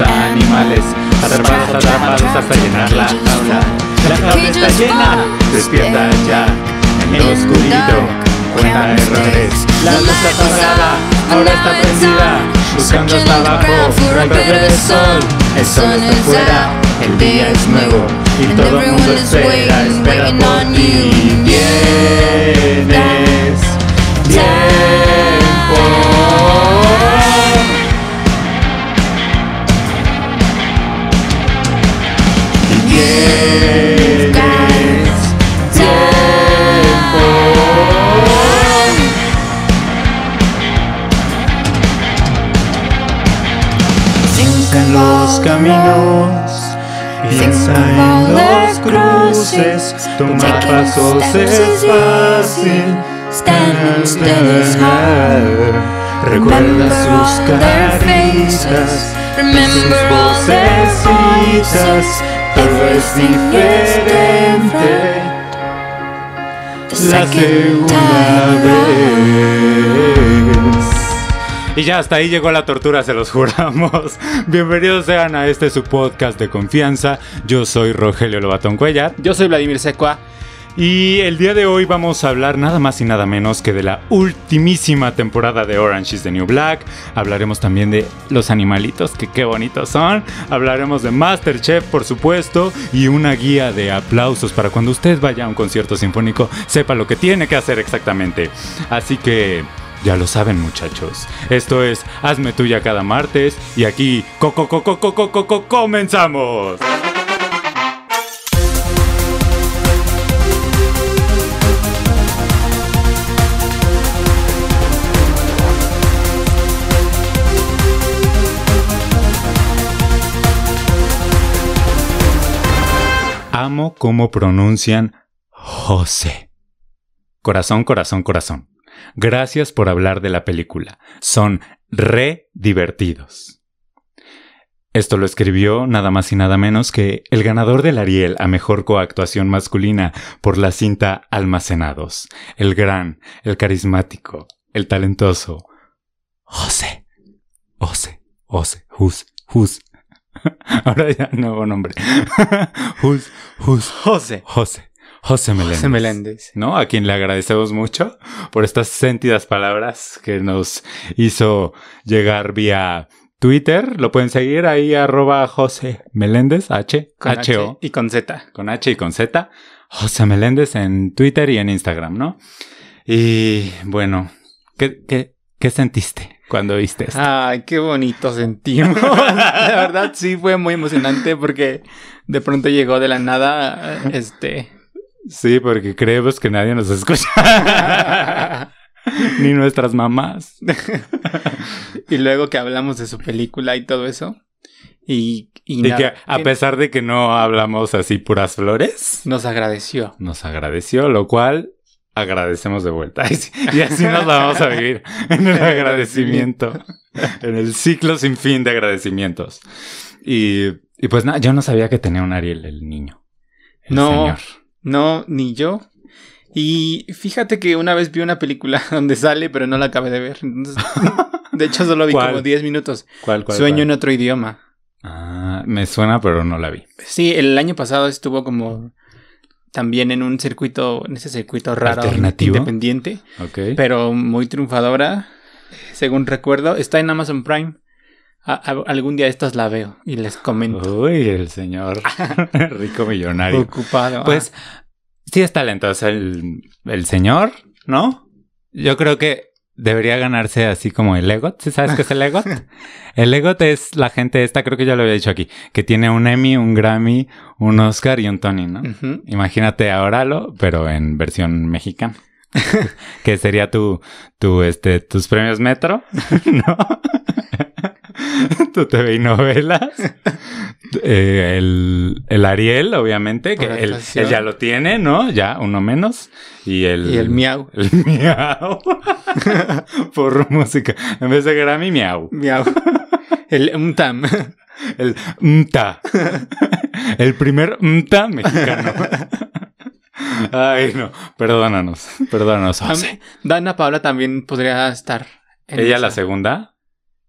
animales, los animales, atrapados, atrapados hasta llenar la jaula. La jaula está llena, despierta ya, en lo oscurito, cuenta errores. La luz apagada, ahora está prendida, buscando hasta abajo, un rayo de sol. El sol está fuera, el día es nuevo, y todo el mundo espera, espera por ti. Vienes, tiempo. Los caminos, piensa en los cruces, tomar pasos es fácil. Stand still. Recuerda sus caricias, sus vocecitas, todo es diferente. La segunda vez. Y ya hasta ahí llegó la tortura, se los juramos. Bienvenidos sean a este su podcast de confianza. Yo soy Rogelio Lobatón Cuellar. Yo soy Vladimir Secua. Y el día de hoy vamos a hablar nada más y nada menos que de la ultimísima temporada de Orange is the New Black. Hablaremos también de los animalitos, que qué bonitos son. Hablaremos de Masterchef, por supuesto, y una guía de aplausos para cuando usted vaya a un concierto sinfónico, sepa lo que tiene que hacer exactamente. Así que... Ya lo saben muchachos. Esto es Hazme tuya cada martes y aquí coco coco coco coco comenzamos. Amo cómo pronuncian José. Corazón, corazón, corazón. Gracias por hablar de la película. Son re divertidos. Esto lo escribió nada más y nada menos que el ganador del Ariel a mejor coactuación masculina por la cinta Almacenados. El gran, el carismático, el talentoso. José. José. José. Jus. Jus. Ahora ya nuevo nombre. Jus. Jus. José. José. José Meléndez. José Meléndez. ¿no? A quien le agradecemos mucho por estas sentidas palabras que nos hizo llegar vía Twitter. Lo pueden seguir ahí, arroba José Meléndez, H, Con H, O, y con Z. con H y con Z. José Meléndez en Twitter y en Instagram, ¿no? Y bueno, ¿qué, qué, qué sentiste cuando viste esto? Ay, qué bonito sentimos. la verdad sí fue muy emocionante porque de pronto llegó de la nada este Sí, porque creemos que nadie nos escucha. Ni nuestras mamás. y luego que hablamos de su película y todo eso. Y, y Y que a pesar de que no hablamos así puras flores, nos agradeció. nos agradeció, lo cual agradecemos de vuelta. Y así- Y así nos la vamos a vivir en el agradecimiento, en el ciclo sin fin de agradecimientos. Y, y pues nada, yo no sabía que tenía un Ariel el niño. El No. señor. No, ni yo. Y fíjate que una vez vi una película donde sale, pero no la acabé de ver. Entonces, de hecho, solo vi ¿Cuál? como 10 minutos. ¿Cuál, cuál, Sueño cuál? en otro idioma. Ah, me suena, pero no la vi. Sí, el año pasado estuvo como también en un circuito, en ese circuito raro, ¿Alternativo? independiente, Ok. pero muy triunfadora, según recuerdo. Está en Amazon Prime. A- a- algún día estas la veo y les comento. Uy, el señor rico millonario. Ocupado. Pues sí es talentoso el, el señor, ¿no? Yo creo que debería ganarse así como el EGOT. ¿Sí sabes qué es el EGOT? el EGOT es la gente esta, creo que ya lo había dicho aquí, que tiene un Emmy, un Grammy, un Oscar y un Tony, ¿no? Imagínate ahora lo, pero en versión mexicana. que sería tu, tu, este, tus premios Metro, ¿no? tu TV y novelas. Eh, el, el Ariel, obviamente, que él, él ya lo tiene, ¿no? Ya, uno menos. Y el... Y el miau. El miau. Por música. En vez de Grammy, miau. Miau. El umtam. El MTA. El primer MTA mexicano. Ay, no. Perdónanos. Perdónanos. José. Dana Paula también podría estar. en ¿Ella esa. la segunda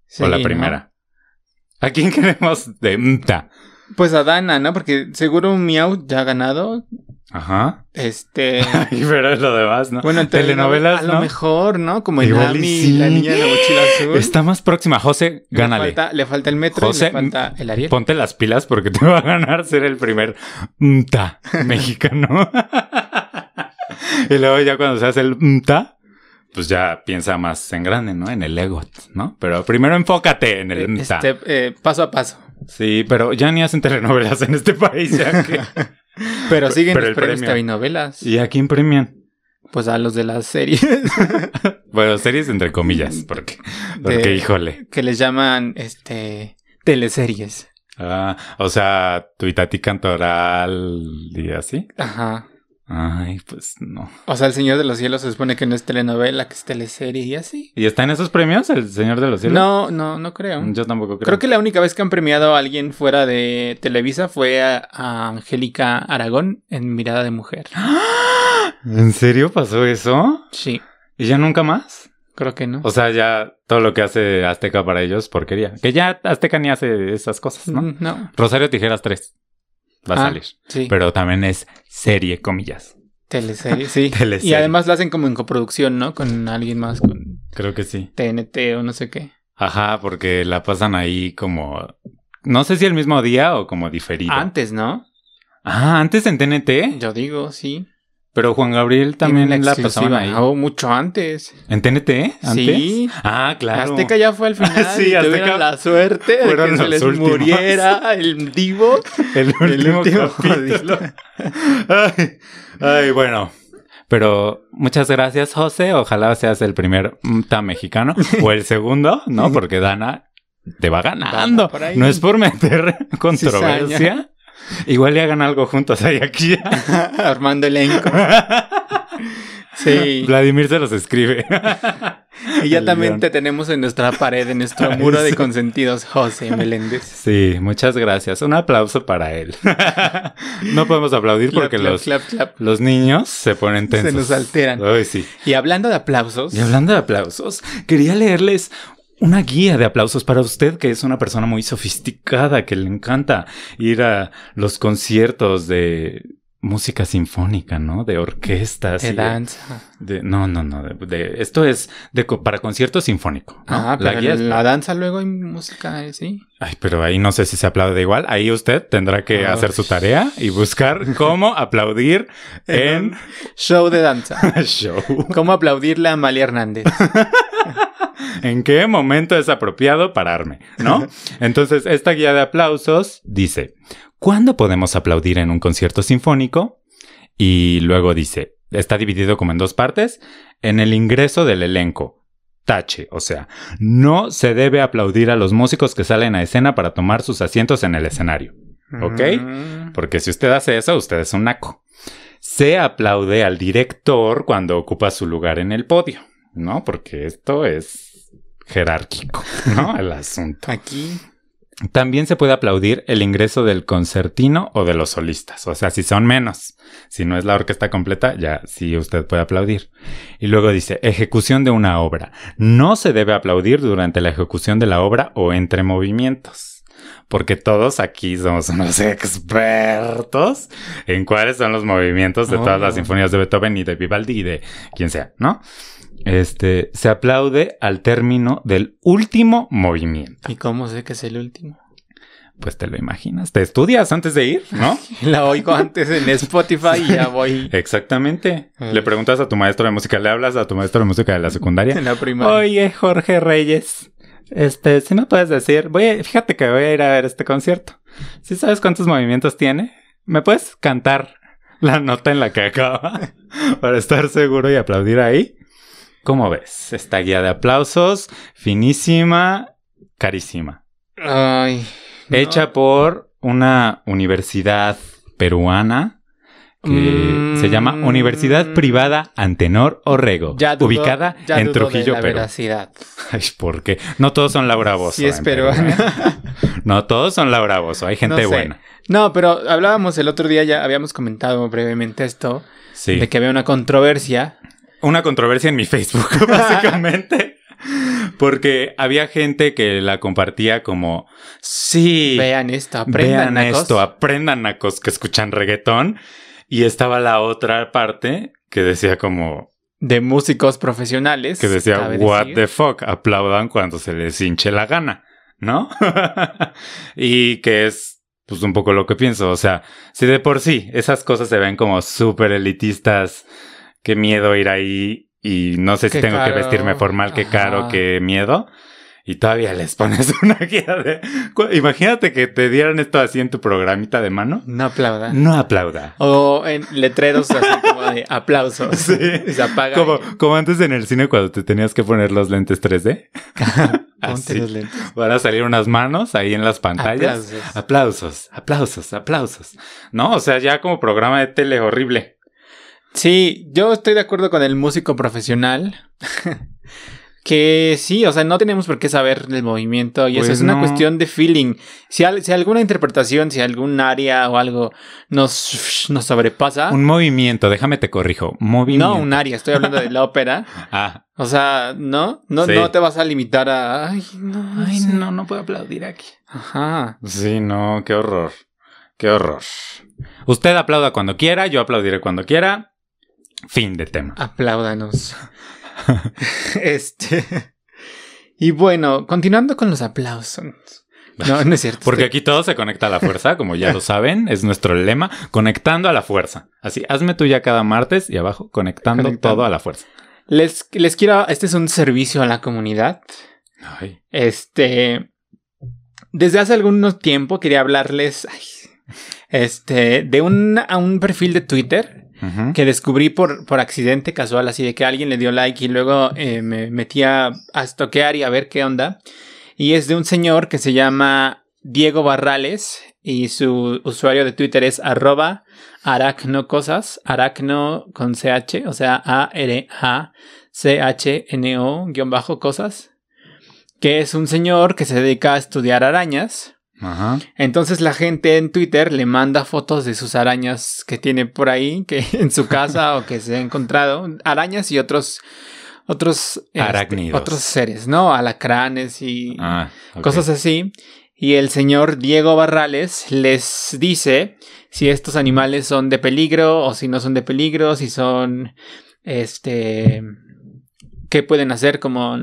Sí, o la ¿no? primera? ¿A quién queremos de Mta? Pues a Dana, ¿no? Porque seguro Miau ya ha ganado. Ajá. Este. Ay, pero es lo demás, ¿no? Bueno, en telenovelas, A lo mejor, ¿no? Como en Igual y Ami, sí. la niña de la mochila azul. Está más próxima. José, Le gánale. falta, le falta el metro José, y le falta el Ariel. Ponte las pilas porque te va a ganar ser el primer Mta mexicano. y luego ya cuando seas el Mta, pues ya piensa más en grande, ¿no? En el ego, ¿no? Pero primero enfócate en el Mta. Este, eh, paso a paso. Sí, pero ya ni hacen telenovelas en este país, ya que... Pero siguen Pero los el premios premio. TV novelas. ¿Y a quién premian? Pues a los de las series. Bueno, series entre comillas, porque, porque De- híjole. que les llaman, este, teleseries. Ah, o sea, tu Itati Cantoral y así. Ajá. Ay, pues no. O sea, El Señor de los Cielos se supone que no es telenovela, que es teleserie y así. ¿Y está en esos premios el Señor de los Cielos? No, no, no creo. Yo tampoco creo. Creo que la única vez que han premiado a alguien fuera de Televisa fue a, a Angélica Aragón en Mirada de Mujer. ¿En serio pasó eso? Sí, ¿Y ya nunca más? creo que no. O sea, ya todo lo que hace Azteca para ellos, porquería. Que ya Azteca ni hace esas cosas, ¿no? Mm, No. Rosario Tijeras 3 va a Ah, salir. Sí, Pero también es serie, comillas. teleserie, sí. Teleserie. Y además la hacen como en coproducción, ¿no? Con alguien más, con Creo que sí. TNT o no sé qué. Ajá, porque la pasan ahí como... No sé si el mismo día o como diferido. Antes, ¿no? Ah, antes en TNT. Yo digo, sí. Pero Juan Gabriel también la pasaban ahí. Oh, mucho antes. ¿En TNT? ¿Antes? Sí. Ah, claro. Azteca ya fue al final Sí, y Azteca la suerte de fueron que se los les últimos. muriera el divo. El último, último capítulo. ay, ay, bueno. Pero muchas gracias, José. Ojalá seas el primer MTA mexicano o el segundo, ¿no? Porque Dana te va ganando. No es por meter controversia. Igual le hagan algo juntos ahí aquí. Armando elenco. Sí. Vladimir se los escribe. Y ya El también león. te tenemos en nuestra pared, en nuestro muro de consentidos, José Meléndez. Sí, muchas gracias. Un aplauso para él. no podemos aplaudir Clap, porque clap, los, clap, los niños se ponen tensos. Se nos alteran. Ay, sí. Y hablando de aplausos, Y hablando de aplausos, quería leerles una guía de aplausos para usted, que es una persona muy sofisticada, que le encanta ir a los conciertos de música sinfónica, ¿no? De orquestas. de danza. de- no, no, no. de- de- esto es de, para concierto sinfónico. ¿no? Ah, La pero guía la danza luego hay música, eh, sí. Ay, pero ahí no sé si se aplaude igual. Ahí usted tendrá que Ay. hacer su tarea y buscar cómo aplaudir en Show de danza. show. ¿Cómo aplaudirle a Amalia Hernández? ¿En qué momento es apropiado pararme? ¿No? Entonces, esta guía de aplausos dice, ¿cuándo podemos aplaudir en un concierto sinfónico? Y luego dice, está dividido como en dos partes, en el ingreso del elenco. Tache, o sea, no se debe aplaudir a los músicos que salen a escena para tomar sus asientos en el escenario. ¿Ok? Mm. Porque si usted hace eso, usted es un naco. Se aplaude al director cuando ocupa su lugar en el podio, ¿no? Porque esto es jerárquico, ¿no? El asunto. Aquí. También se puede aplaudir el ingreso del concertino o de los solistas, o sea, si son menos. Si no es la orquesta completa, ya sí usted puede aplaudir. Y luego dice, ejecución de una obra. No se debe aplaudir durante la ejecución de la obra o entre movimientos. Porque todos aquí somos unos expertos en cuáles son los movimientos de todas Oh. las sinfonías de Beethoven y de Vivaldi y de quien sea, ¿no? Este, se aplaude al término del último movimiento. ¿Y cómo sé que es el último? Pues te lo imaginas. Te estudias antes de ir, ¿no? La oigo antes en Spotify y ya voy Exactamente. Le preguntas a tu maestro de música, le hablas a tu maestro de música de la secundaria. en la primaria. Oye, Jorge Reyes, este, si me puedes decir, voy a- fíjate que voy a ir a ver este concierto. ¿Sí sabes cuántos movimientos tiene? ¿Me puedes cantar la nota en la que acaba para estar seguro y aplaudir ahí? ¿Cómo ves? Esta guía de aplausos, finísima, carísima. Ay. no. hecha por una universidad peruana que Mm. se llama Universidad Privada Antenor Orrego, Ya dudo- ubicada ya en dudo de Trujillo, la Perú. veracidad. Ay, ¿por qué? No todos son Laura Bozo. Sí es Perú, peruana. ¿eh? No todos son Laura Bozo, hay gente No sé. buena. No, pero hablábamos el otro día, ya habíamos comentado brevemente esto, Sí. de que había una controversia. Una controversia en mi Facebook, básicamente. Porque había gente que la compartía como, sí, Vean esto, aprendan vean nacos. esto, aprendan nacos que escuchan reggaetón. Y estaba la otra parte que decía como, de músicos profesionales. que decía, what decir. the fuck, aplaudan cuando se les hinche la gana, ¿no? y que es, pues, un poco lo que pienso. O sea, si de por sí esas cosas se ven como súper elitistas, qué miedo ir ahí y no sé si Qué tengo que vestirme formal, qué caro, qué miedo. Y todavía les pones una guía de... Imagínate que te dieran esto así en tu programita de mano. No aplauda. No aplauda. O en letreros así como de aplausos. Sí. Y se apaga. Como, como antes en el cine cuando te tenías que poner los lentes 3D. Ponte Así. los lentes. Van a salir unas manos ahí en las pantallas. Aplausos. Aplausos, aplausos, aplausos. No, o sea, ya como programa de tele horrible. Sí, yo estoy de acuerdo con el músico profesional. que sí, o sea, no tenemos por qué saber del movimiento y eso Pues es una cuestión de feeling. Si, al- si alguna interpretación, si algún área o algo nos, nos sobrepasa. Un movimiento, déjame te corrijo. Movimiento. no, un área, estoy hablando de la ópera. Ah, O sea, no, no, Sí. no te vas a limitar a. Ay, no, ay, sé". no, no puedo aplaudir aquí. Ajá. Sí, no, qué horror. Qué horror. Usted aplauda cuando quiera, yo aplaudiré cuando quiera. Fin de tema. Apláudanos. este. Y bueno, continuando con los aplausos. No, no es cierto. Porque estoy- aquí todo se conecta a la fuerza, como ya lo saben, es nuestro lema, conectando a la fuerza. Así, hazme tuya cada martes y abajo, conectando, Conectando. todo a la fuerza. les, les quiero. Este es un servicio a la comunidad. Ay, Este. Desde hace algún tiempo quería hablarles. ay, este. De un, a un perfil de Twitter que descubrí por, por accidente casual, así de que alguien le dio like y luego eh, me metí a, a y a ver qué onda. Y es de un señor que se llama Diego Barrales y su usuario de Twitter es arroba aracnocosas, aracno con CH, o sea, A-R-A-C-H-N-O guion bajo cosas, que es un señor que se dedica a estudiar arañas. Ajá. Entonces la gente en Twitter le manda fotos de sus arañas que tiene por ahí, que en su casa o que se ha encontrado, arañas y otros otros este, otros seres, ¿no? Alacranes y Ah, cosas así. Y el señor Diego Barrales les dice si estos animales son de peligro o si no son de peligro, si son este qué pueden hacer como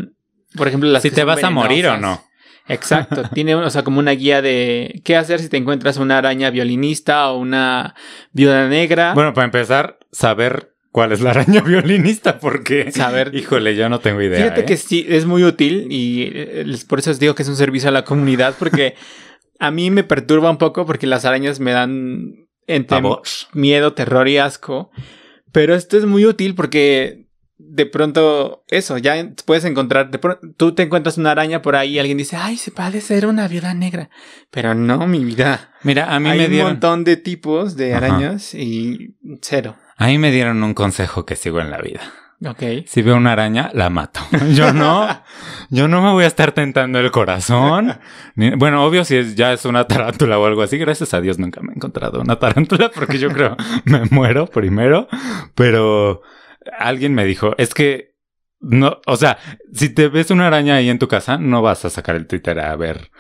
por ejemplo las Si que te vas a morir o no. Exacto, tiene, o sea, como una guía de qué hacer si te encuentras una araña violinista o una viuda negra. Bueno, para empezar, saber cuál es la araña violinista, porque. Saber. Híjole, yo no tengo idea. Fíjate ¿eh? que sí, es muy útil y eh, por eso os digo que es un servicio a la comunidad porque a mí me perturba un poco porque las arañas me dan entre miedo, terror y asco. Pero esto es muy útil porque de pronto eso, ya puedes encontrar, de pronto, tú te encuentras una araña por ahí y alguien dice, ay, se parece ser una viuda negra. Pero no, mi vida. Mira, a mí Hay me un dieron. montón de tipos de Ajá. arañas y cero. A mí me dieron un consejo que sigo en la vida. Ok. Si veo una araña, la mato. Yo no. Yo no me voy a estar tentando el corazón. Ni- bueno, obvio, si es, ya es una tarántula o algo así. Gracias a Dios nunca me he encontrado una tarántula porque yo creo me muero primero. Pero alguien me dijo, es que no, o sea, si te ves una araña ahí en tu casa, no vas a sacar el Twitter a ver.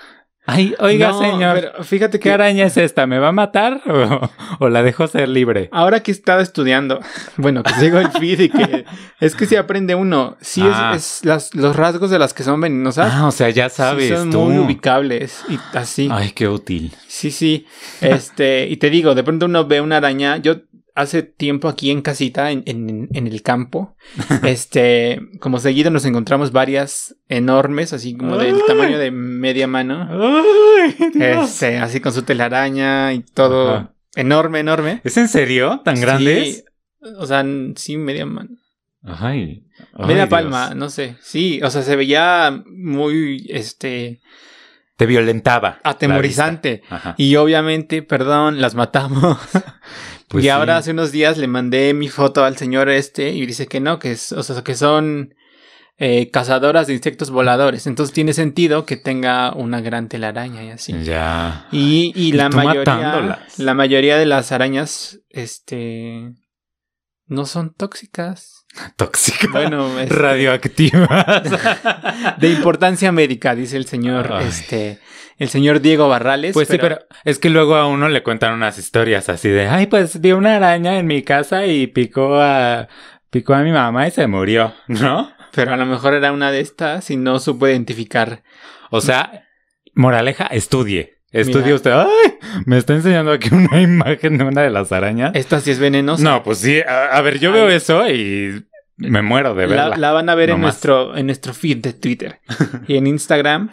Ay, oiga, No, señor, pero fíjate ¿qué que araña es esta? ¿Me va a matar o, o la dejo ser libre? ahora que he estado estudiando, bueno, que sigo el feed y que es que si aprende uno, sí es- Ah. es, las, los rasgos de las que son venenosas. Ah, o sea, ya sí sabes son tú. muy ubicables y así. Ay, qué útil. Sí, sí. Este, y te digo, de pronto uno ve una araña. Yo hace tiempo aquí en casita, en, en, en el campo, este, como seguido nos encontramos varias enormes, así como del tamaño de media mano. Ay. Este, así con su telaraña y todo Ajá. enorme, enorme. ¿Es en serio? ¿Tan grandes? Sí, o sea, sí, media mano. Ay. Ay, media Dios. palma, no sé. Sí, o sea, se veía muy, este, Te violentaba. atemorizante. Ajá. Y obviamente, perdón, las matamos. Pues y sí. ahora hace unos días le mandé mi foto al señor este y dice que no, que es, o sea, que son eh, cazadoras de insectos voladores. Entonces tiene sentido que tenga una gran telaraña y así. Ya. Y, y la mayoría, matándolas. la mayoría de las arañas, este, No son tóxicas. Tóxicas. Bueno, este- radioactivas. De importancia médica, dice el señor, Ay. este, el señor Diego Barrales. Pues sí, pero es que luego a uno le cuentan unas historias así de, ay, pues vi una araña en mi casa y picó a, picó a mi mamá y se murió, ¿no? pero a lo mejor era una de estas y no supo identificar. O sea, moraleja, estudie. Estudie Mira. usted. Ay, me está enseñando aquí una imagen de una de las arañas. Esta sí es venenosa. No, pues sí. A, a ver, yo veo eso y me muero de verla. La, la van a ver en más. nuestro, en nuestro feed de Twitter y en Instagram.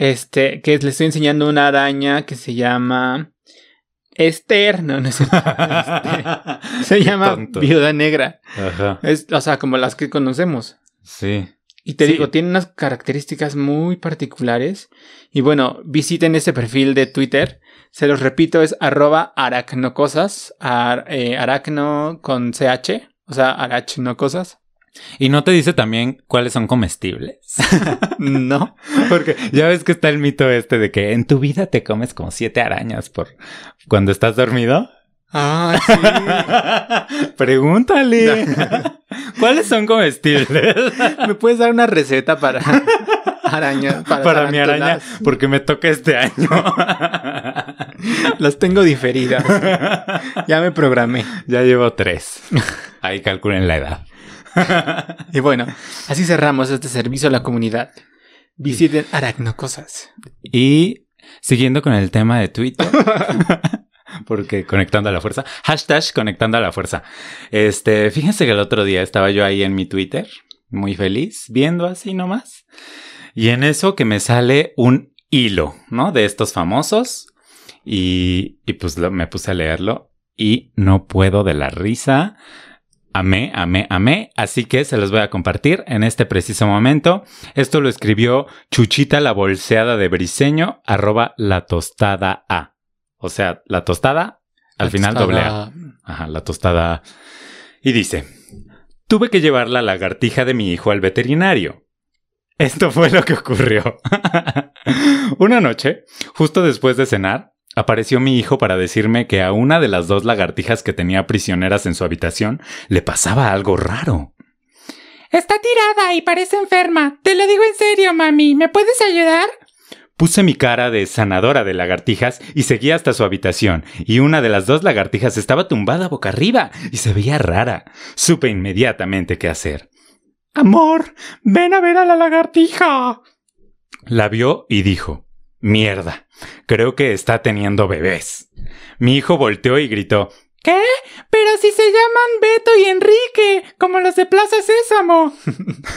Este, que les estoy enseñando una araña que se llama Esther. No, no es. Este, se llama Tonto. Viuda Negra. Ajá. Es, o sea, como las que conocemos. Sí. Y te Sí. digo, tiene unas características muy particulares. Y bueno, visiten ese perfil de Twitter. Se los repito, es arroba aracnocosas. Ar- eh, aracno con CH. O sea, arachnocosas. Y no te dice también cuáles son comestibles. No. Porque ya ves que está el mito este de que en tu vida te comes como siete arañas por cuando estás dormido. Ah, sí. Pregúntale. ¿Cuáles son comestibles? ¿Me puedes dar una receta para araña? Para, Para, mi araña, porque me toca este año. Las tengo diferidas. Ya me programé. ya llevo tres. Ahí calculen la edad. Y bueno, así cerramos este servicio a la comunidad. Visiten Aracnocosas. Y siguiendo con el tema de Twitter. Porque conectando a la fuerza. Hashtag conectando a la fuerza. Este, fíjense que el otro día estaba yo ahí en mi Twitter, muy feliz, viendo así nomás. Y en eso que me sale un hilo, ¿no? De estos famosos. Y, y pues lo- me puse a leerlo y no puedo de la risa. Amé, amé, amé. Así que se los voy a compartir en este preciso momento. Esto lo escribió Chuchita la bolseada de Briseño, arroba la tostada A. O sea, la tostada, al final doble A. Ajá, la tostada A. Y dice, tuve que llevar la lagartija de mi hijo al veterinario. Esto fue lo que ocurrió. Una noche, justo después de cenar, apareció mi hijo para decirme que a una de las dos lagartijas que tenía prisioneras en su habitación le pasaba algo raro. Está tirada y parece enferma. Te lo digo en serio, mami. ¿Me puedes ayudar? Puse mi cara de sanadora de lagartijas y seguí hasta su habitación, y una de las dos lagartijas estaba tumbada boca arriba y se veía rara. Supe inmediatamente qué hacer. Amor, ven a ver a la lagartija. La vio y dijo, Mierda, creo que está teniendo bebés. Mi hijo volteó y gritó, ¿Qué? Pero si se llaman Beto y Enrique, como los de Plaza Sésamo.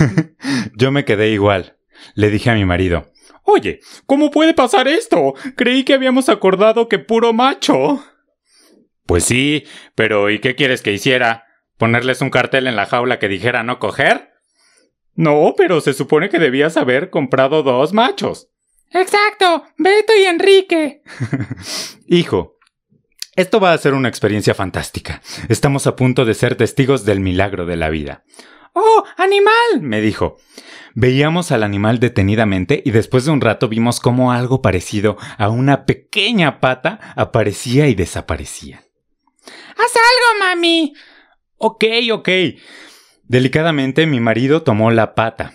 Yo me quedé igual. Le dije a mi marido, Oye, ¿cómo puede pasar esto? Creí que habíamos acordado que puro macho. Pues sí, pero ¿y qué quieres que hiciera? ¿Ponerles un cartel en la jaula que dijera no coger? No, pero se supone que debías haber comprado dos machos. Exacto, Beto y Enrique. Hijo, esto va a ser una experiencia fantástica. Estamos a punto de ser testigos del milagro de la vida. ¡Oh, animal! me dijo. Veíamos al animal detenidamente y después de un rato vimos cómo algo parecido a una pequeña pata aparecía y desaparecía. Haz algo, mami. Ok, ok. Delicadamente mi marido tomó la pata,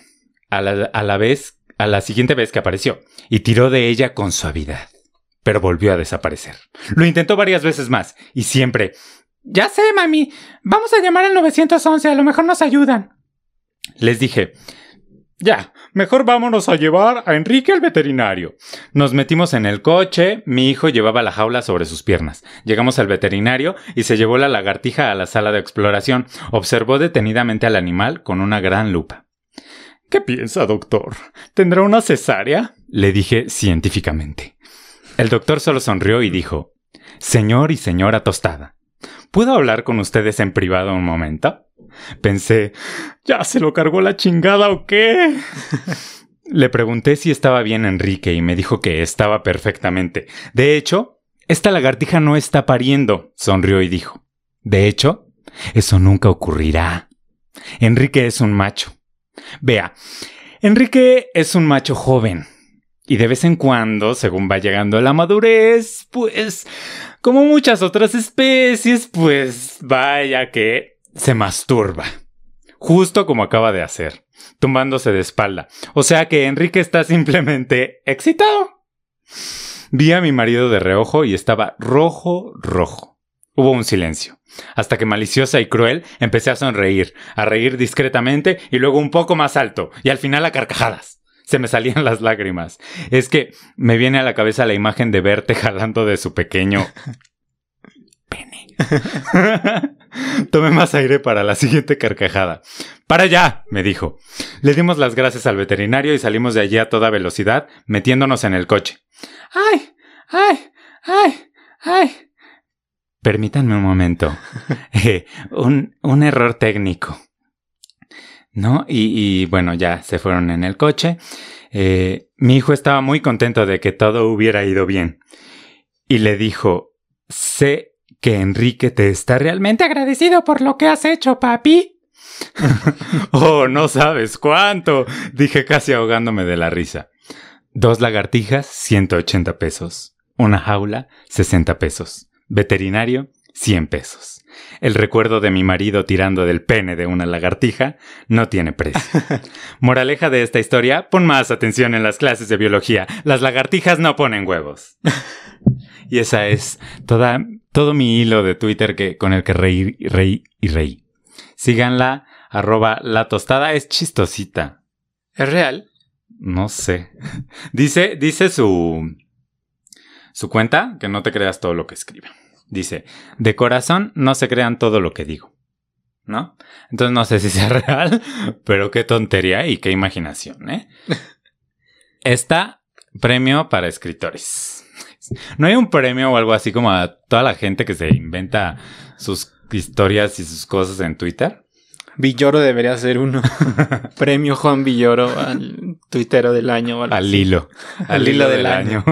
a la, a la vez, a la siguiente vez que apareció, y tiró de ella con suavidad. Pero volvió a desaparecer. Lo intentó varias veces más, y siempre. Ya sé, mami. Vamos a llamar al 911. A lo mejor nos ayudan. Les dije, ya, mejor vámonos a llevar a Enrique al veterinario. Nos metimos en el coche, mi hijo llevaba la jaula sobre sus piernas. Llegamos al veterinario y se llevó la lagartija a la sala de exploración. Observó detenidamente al animal con una gran lupa. ¿Qué piensa, doctor? ¿Tendrá una cesárea? Le dije científicamente. El doctor solo sonrió y dijo, Señor y señora tostada, ¿puedo hablar con ustedes en privado un momento? Pensé, ¿ya se lo cargó la chingada o qué? Le pregunté si estaba bien Enrique y me dijo que estaba perfectamente. De hecho, esta lagartija no está pariendo, sonrió y dijo. De hecho, eso nunca ocurrirá. Enrique es un macho. Vea, Enrique es un macho joven. Y de vez en cuando, según va llegando a la madurez, pues, como muchas otras especies, pues vaya que se masturba. Justo como acaba de hacer, tumbándose de espalda. O sea que Enrique está simplemente excitado. Vi a mi marido de reojo y estaba rojo, rojo. Hubo un silencio, hasta que maliciosa y cruel empecé a sonreír, a reír discretamente y luego un poco más alto, y al final a carcajadas. Se me salían las lágrimas. Es que me viene a la cabeza la imagen de verte jalando de su pequeño pene. Tomé más aire para la siguiente carcajada. ¡Para ya! me dijo. Le dimos las gracias al veterinario y salimos de allí a toda velocidad, metiéndonos en el coche. ¡Ay! ¡Ay! ¡Ay! ¡Ay! Permítanme un momento. Eh, un, un, error técnico. ¿No? Y, y, bueno, ya se fueron en el coche. Eh, mi hijo estaba muy contento de que todo hubiera ido bien. Y le dijo, sé que Enrique te está realmente agradecido por lo que has hecho, papi. oh, no sabes cuánto, dije casi ahogándome de la risa. Dos lagartijas, 180 pesos. Una jaula, 60 pesos. Veterinario, 100 pesos. El recuerdo de mi marido tirando del pene de una lagartija no tiene precio. Moraleja de esta historia, pon más atención en las clases de biología. Las lagartijas no ponen huevos. y esa es toda, todo mi hilo de Twitter que, con el que reí, reí y reí. Síganla, arroba la tostada, es chistosita. ¿Es real? No sé. Dice, dice su, su cuenta que no te creas todo lo que escribe. Dice, de corazón no se crean todo lo que digo. ¿No? Entonces no sé si sea real, pero qué tontería y qué imaginación, ¿eh? Está premio para escritores. ¿No hay un premio o algo así como a toda la gente que se inventa sus historias y sus cosas en Twitter? Villoro debería ser uno. Premio Juan Villoro al tuitero del año. Al hilo. Al, hilo, del, año.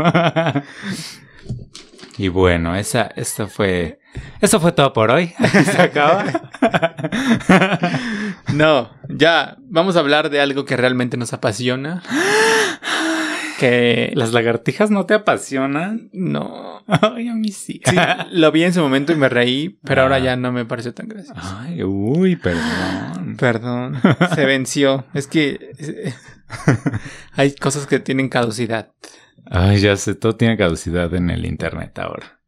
Y bueno, esa, eso fue. Eso fue todo por hoy. se acaba. no, ya vamos a hablar de algo que realmente nos apasiona. que las lagartijas no te apasionan. No. Ay, a mí sí. sí. Lo vi en su momento y me reí, pero ahora ya no me pareció tan gracioso. Ay, uy, perdón. Perdón. Se venció. Es que hay cosas que tienen caducidad. Ay, ya sé, todo tiene caducidad en el internet ahora.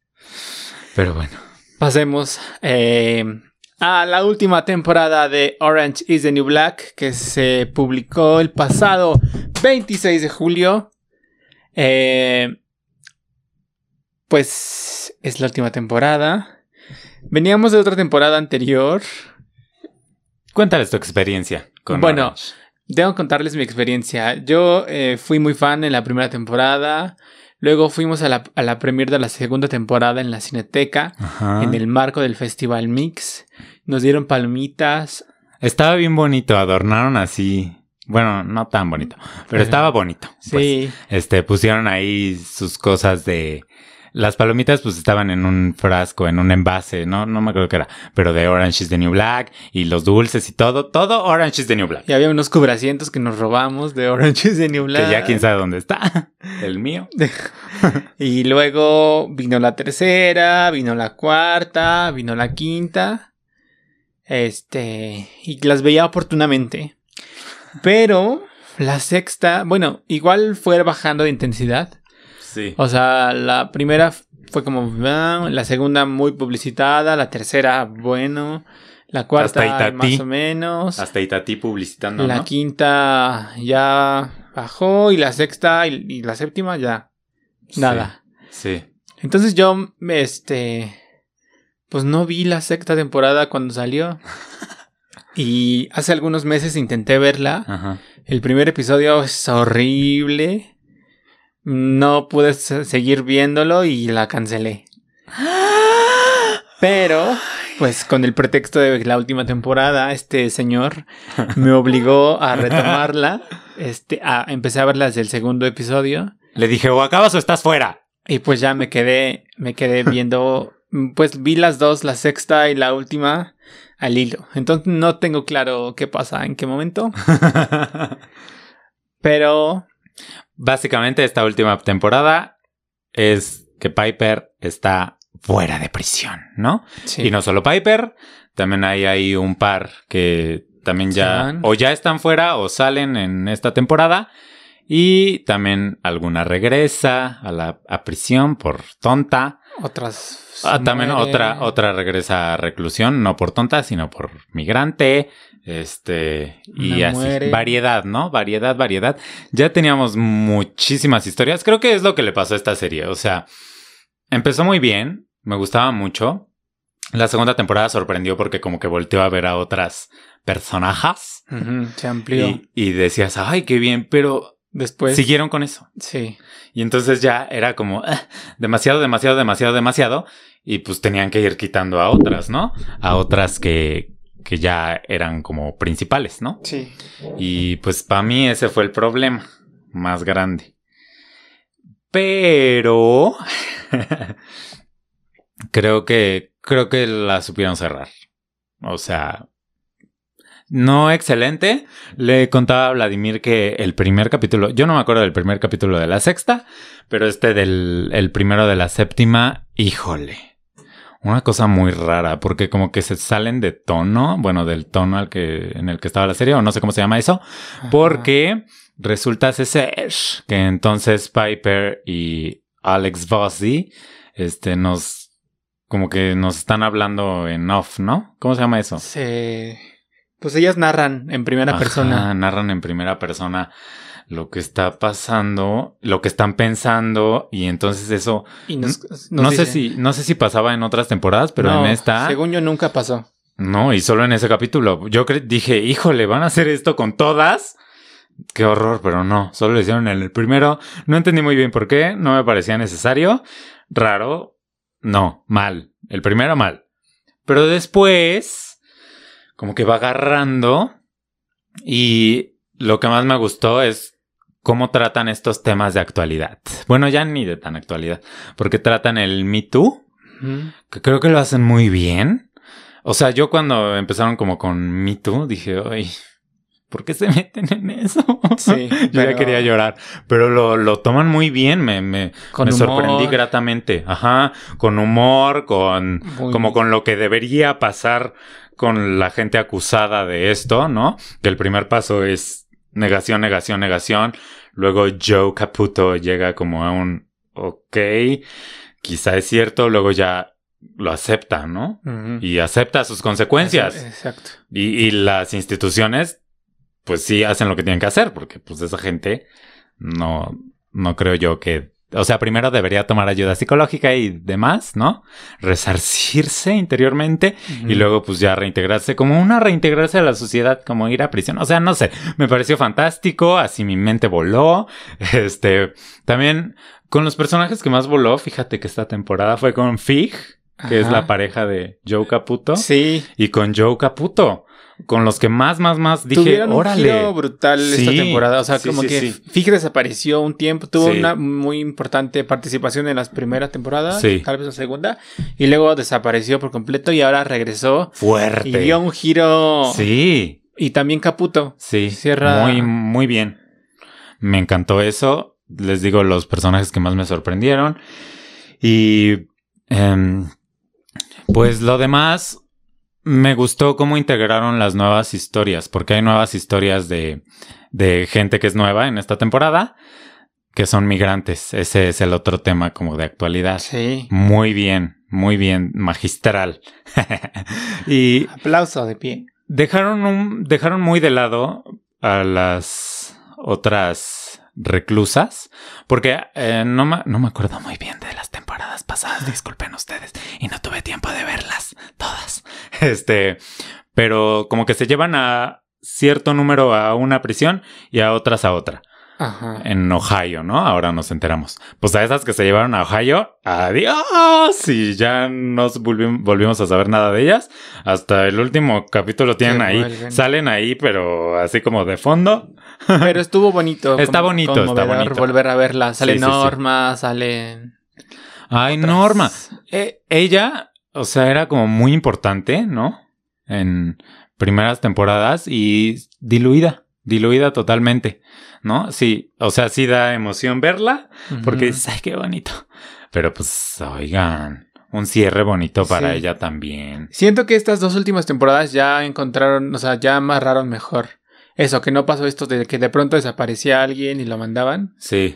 Pero bueno. Pasemos eh, a la última temporada de Orange is the New Black que se publicó el pasado 26 de julio. Eh, pues es la última temporada. Veníamos de otra temporada anterior. Cuéntales tu experiencia con Bueno, Orange. Debo contarles mi experiencia. Yo eh, fui muy fan en la primera temporada. Luego fuimos a la, a la premier de la segunda temporada en la Cineteca, Ajá. en el marco del Festival Mix. Nos dieron palomitas. Estaba bien bonito, adornaron así. Bueno, no tan bonito, pero estaba bonito. pues. Sí. Este, pusieron ahí sus cosas de. Las palomitas, pues estaban en un frasco, en un envase, no, no me acuerdo qué era, pero de Orange is the New Black y los dulces y todo, todo Orange is the New Black. Y había unos cubracientos que nos robamos de Orange is the New Black. Que ya quién sabe dónde está. El mío. Y luego vino la tercera, vino la cuarta, vino la quinta. Este, y las veía oportunamente. Pero la sexta, bueno, igual fue bajando de intensidad. Sí. O sea, la primera fue como, ah, la segunda muy publicitada, la tercera, bueno, la cuarta Hasta más o menos. Hasta Itatí publicitando, la ¿no? quinta ya bajó y la sexta y, y la séptima ya nada. Sí. Entonces yo, este, pues no vi la sexta temporada cuando salió. Y hace algunos meses intenté verla. Ajá. El primer episodio es horrible. No pude se- seguir viéndolo y la cancelé. Pero, pues con el pretexto de la última temporada, este señor me obligó a retomarla. Este, a, empecé a verla desde el segundo episodio. Le dije, o acabas o estás fuera. Y pues ya me quedé, me quedé viendo, pues vi las dos, la sexta y la última al hilo. Entonces no tengo claro qué pasa, en qué momento. Pero Básicamente, esta última temporada es que Piper está fuera de prisión, ¿no? sí. Y no solo Piper, También hay ahí un par que también ya o ya están fuera o salen en esta temporada. Y también alguna regresa a la a prisión por tonta. Otras. Ah, también otra, otra regresa a reclusión, no por tonta, sino por migrante. Este, y así. muere. Variedad, ¿no? Variedad, variedad. Ya teníamos muchísimas historias. Creo que es lo que le pasó a esta serie. O sea, empezó muy bien, me gustaba mucho. La segunda temporada sorprendió porque como que volteó a ver a otras personajes. Se amplió. Y, y decías, ay, qué bien, pero Después. siguieron con eso. Sí. Y entonces ya era como "Ah, demasiado, demasiado, demasiado, demasiado. Y pues tenían que ir quitando a otras, ¿no? A otras que, que ya eran como principales, ¿no? Sí. Y pues para mí ese fue el problema más grande. Pero creo que creo que la supieron cerrar. O sea, no excelente. Le contaba a Vladimir que el primer capítulo, yo no me acuerdo del primer capítulo de la sexta, pero este del el primero de la séptima, híjole. Una cosa muy rara, porque como que se salen de tono, bueno, del tono al que, en el que estaba la serie, o no sé cómo se llama eso, porque resulta ser que entonces Piper y Alex Vossi, este, nos, como que nos están hablando en off, ¿no? ¿Cómo se llama eso? Se. Pues ellas narran en primera Ajá, persona. narran en primera persona lo que está pasando, lo que están pensando, y entonces eso, Y nos, nos no sé si, no sé si pasaba en otras temporadas, pero No, en esta, Según yo, nunca pasó. no, y solo en ese capítulo. Yo dije, híjole, ¿van a hacer esto con todas? Qué horror, pero no, solo lo hicieron en el primero. No entendí muy bien por qué, no me parecía necesario. Raro, no, mal. El primero mal. Pero después, como que va agarrando. Y lo que más me gustó es cómo tratan estos temas de actualidad. Bueno, ya ni de tan actualidad, porque tratan el Me Too, que creo que lo hacen muy bien. O sea, yo cuando empezaron como con Me Too, dije, ay, ¿por qué se meten en eso? Sí, yo pero- ya quería llorar, pero lo, lo toman muy bien, me, me, Con me sorprendí gratamente. Ajá, con humor, con Muy- como con lo que debería pasar con la gente acusada de esto, ¿no? Que el primer paso es negación, negación, negación. Luego Joe Caputo llega como a un, ok, quizá es cierto, luego ya lo acepta, ¿no? Y acepta sus consecuencias. Exacto. Y, y las instituciones, pues sí hacen lo que tienen que hacer, porque pues esa gente no, no creo yo que, o sea, primero debería tomar ayuda psicológica y demás, ¿no? Resarcirse interiormente y luego pues ya reintegrarse, como una reintegrarse a la sociedad, como ir a prisión. O sea, no sé, me pareció fantástico, así mi mente voló. Este, también con los personajes que más voló, fíjate que esta temporada fue con Fig, que es la pareja de Joe Caputo Sí. y con Joe Caputo, con los que más, más, más dije, Tuvieron un órale. giro brutal esta temporada. O sea, sí, como sí, que sí. Fig desapareció un tiempo. Tuvo Sí. una muy importante participación en las primeras temporadas. Sí. Tal vez la segunda. Y luego desapareció por completo y ahora regresó. Fuerte. Y dio un giro. Sí, Y también Caputo. sí. Cierra- Muy, muy bien. Me encantó eso. Les digo los personajes que más me sorprendieron. Y em, pues lo demás, me gustó cómo integraron las nuevas historias, porque hay nuevas historias de, de gente que es nueva en esta temporada, que son migrantes. Ese es el otro tema como de actualidad. Sí. Muy bien, muy bien, magistral. y Aplauso de pie. dejaron un, dejaron muy de lado a las otras reclusas, porque eh, no, me, no me acuerdo muy bien de las temporadas pasadas, disculpen ustedes, y no tuve tiempo de verlas todas. Este, pero como que se llevan a cierto número a una prisión y a otras a otra Ajá. en Ohio, ¿no? Ahora nos enteramos. Pues a esas que se llevaron a Ohio, adiós. Y ya no volvimos, volvimos a saber nada de ellas. Hasta el último capítulo tienen ahí. Salen ahí, pero así como de fondo. Pero estuvo bonito. Está como- bonito, está bonito. volver a verla. Sale Sí, sí, sí. Norma, sale. Ay, otras. Norma. Eh, ella, o sea, era como muy importante, ¿no? En primeras temporadas y diluida, diluida totalmente, ¿no? Sí, o sea, sí da emoción verla. Porque dices, ay, qué bonito. Pero pues, oigan, un cierre bonito para Sí. ella también. Siento que estas dos últimas temporadas ya encontraron, o sea, ya amarraron mejor. Eso, que no pasó esto de que de pronto desaparecía alguien y lo mandaban. Sí.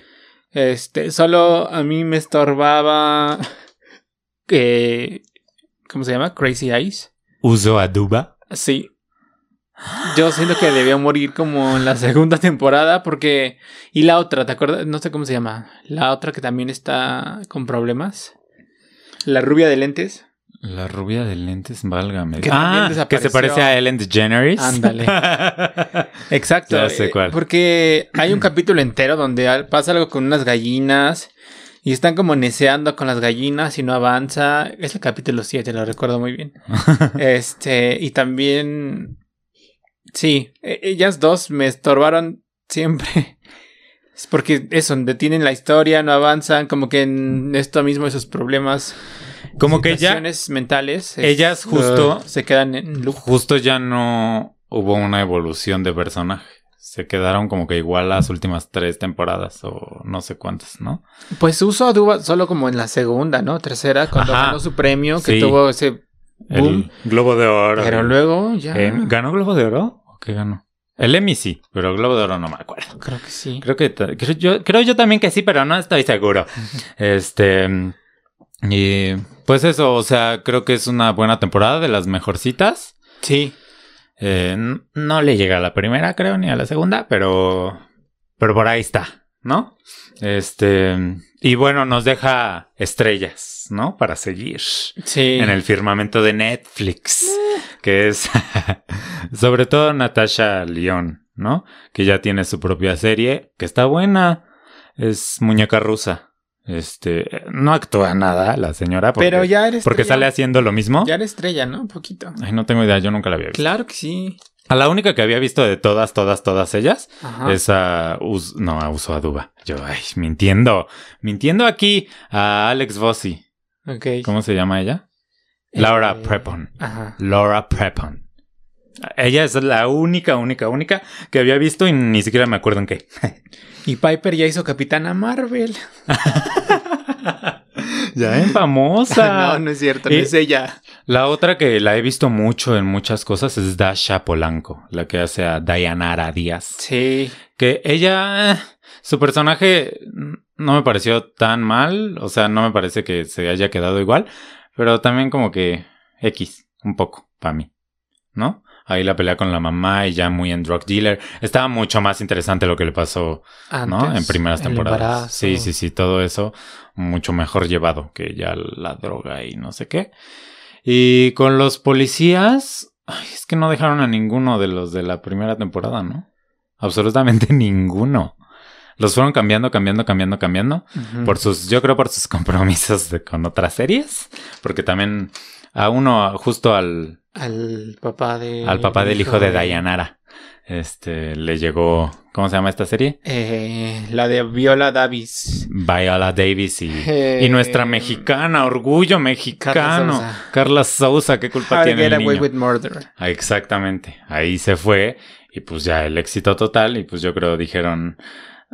Este, solo a mí me estorbaba que... ¿Cómo se llama? Crazy Eyes. Uso aduba. Sí. Yo siento que debió morir como en la segunda temporada porque... Y la otra, ¿te acuerdas? No sé cómo se llama. La otra que también está con problemas. La rubia de lentes. La rubia de lentes, válgame. Que ah, que se parece a Ellen DeGeneres. Ándale. Exacto. Ya sé cuál. Porque hay un capítulo entero donde pasa algo con unas gallinas y están como neceando con las gallinas y no avanza. Es el capítulo 7, lo recuerdo muy bien. este, y también. Sí, e- ellas dos me estorbaron siempre. Es porque eso, detienen la historia, no avanzan, como que en esto mismo, esos problemas. Como que ya, mentales. es- ellas justo- uh, se quedan en loop. justo ya no hubo una evolución de personaje. Se quedaron como que igual las últimas tres temporadas o no sé cuántas, ¿no? Pues uso a Duba solo como en la segunda, ¿no? Tercera, cuando Ajá. ganó su premio, que Sí. tuvo ese boom. El Globo de Oro. Pero luego ya. Eh, ¿Ganó Globo de Oro? ¿O qué ganó? El Emmy sí, pero Globo de Oro no me acuerdo. Creo que sí. Creo que creo yo, creo yo también que sí, pero no estoy seguro. Este y pues eso, o sea, creo que es una buena temporada de las mejorcitas. Sí. Eh, no le llega a la primera, creo, ni a la segunda, pero pero por ahí está, ¿no? Este y bueno, nos deja estrellas, ¿no? Para seguir Sí. en el firmamento de Netflix, que es sobre todo Natasha León, ¿no? Que ya tiene su propia serie, que está buena, es muñeca rusa. Este, no actúa nada la señora porque, Pero ya eres porque sale haciendo lo mismo. Ya eres estrella, ¿no? Un poquito. Ay, no tengo idea, yo nunca la había visto. Claro que sí. A la única que había visto de todas, todas, todas ellas Ajá. es a Us- no, a Uso Aduba. Yo, ay, mintiendo, mintiendo aquí a Alex Vossi. Ok. ¿Cómo se llama ella? Laura Eh, Prepon. Ajá. Laura Prepon. Ella es la única, única, única que había visto y ni siquiera me acuerdo en qué. Y Piper ya hizo Capitana Marvel. ya es famosa. no, no es cierto, no Y- es ella. La otra que la he visto mucho en muchas cosas es Dasha Polanco, la que hace a Dayanara Díaz. Sí. Que ella, su personaje no me pareció tan mal, o sea, no me parece que se haya quedado igual, pero también como que X, un poco, para mí, ¿no? Ahí la pelea con la mamá y ya muy en drug dealer. Estaba mucho más interesante lo que le pasó, ¿no? En primeras temporadas. Sí, sí, sí, todo eso mucho mejor llevado que ya la droga y no sé qué. Y con los policías, ay, es que no dejaron a ninguno de los de la primera temporada, ¿no? Absolutamente ninguno. Los fueron cambiando, cambiando, cambiando, cambiando. Por sus, yo creo por sus compromisos de- con otras series. Porque también a uno, justo al, Al papá de. al papá del hijo de Dayanara, este, le llegó, ¿cómo se llama esta serie? Eh, la de Viola Davis. Viola Davis y, Eh, y nuestra mexicana, orgullo mexicano. Sousa. Carla Sousa, ¿qué culpa How tiene Get el Away niño? with Murder. Ah, Exactamente, ahí se fue y pues ya el éxito total y pues yo creo dijeron,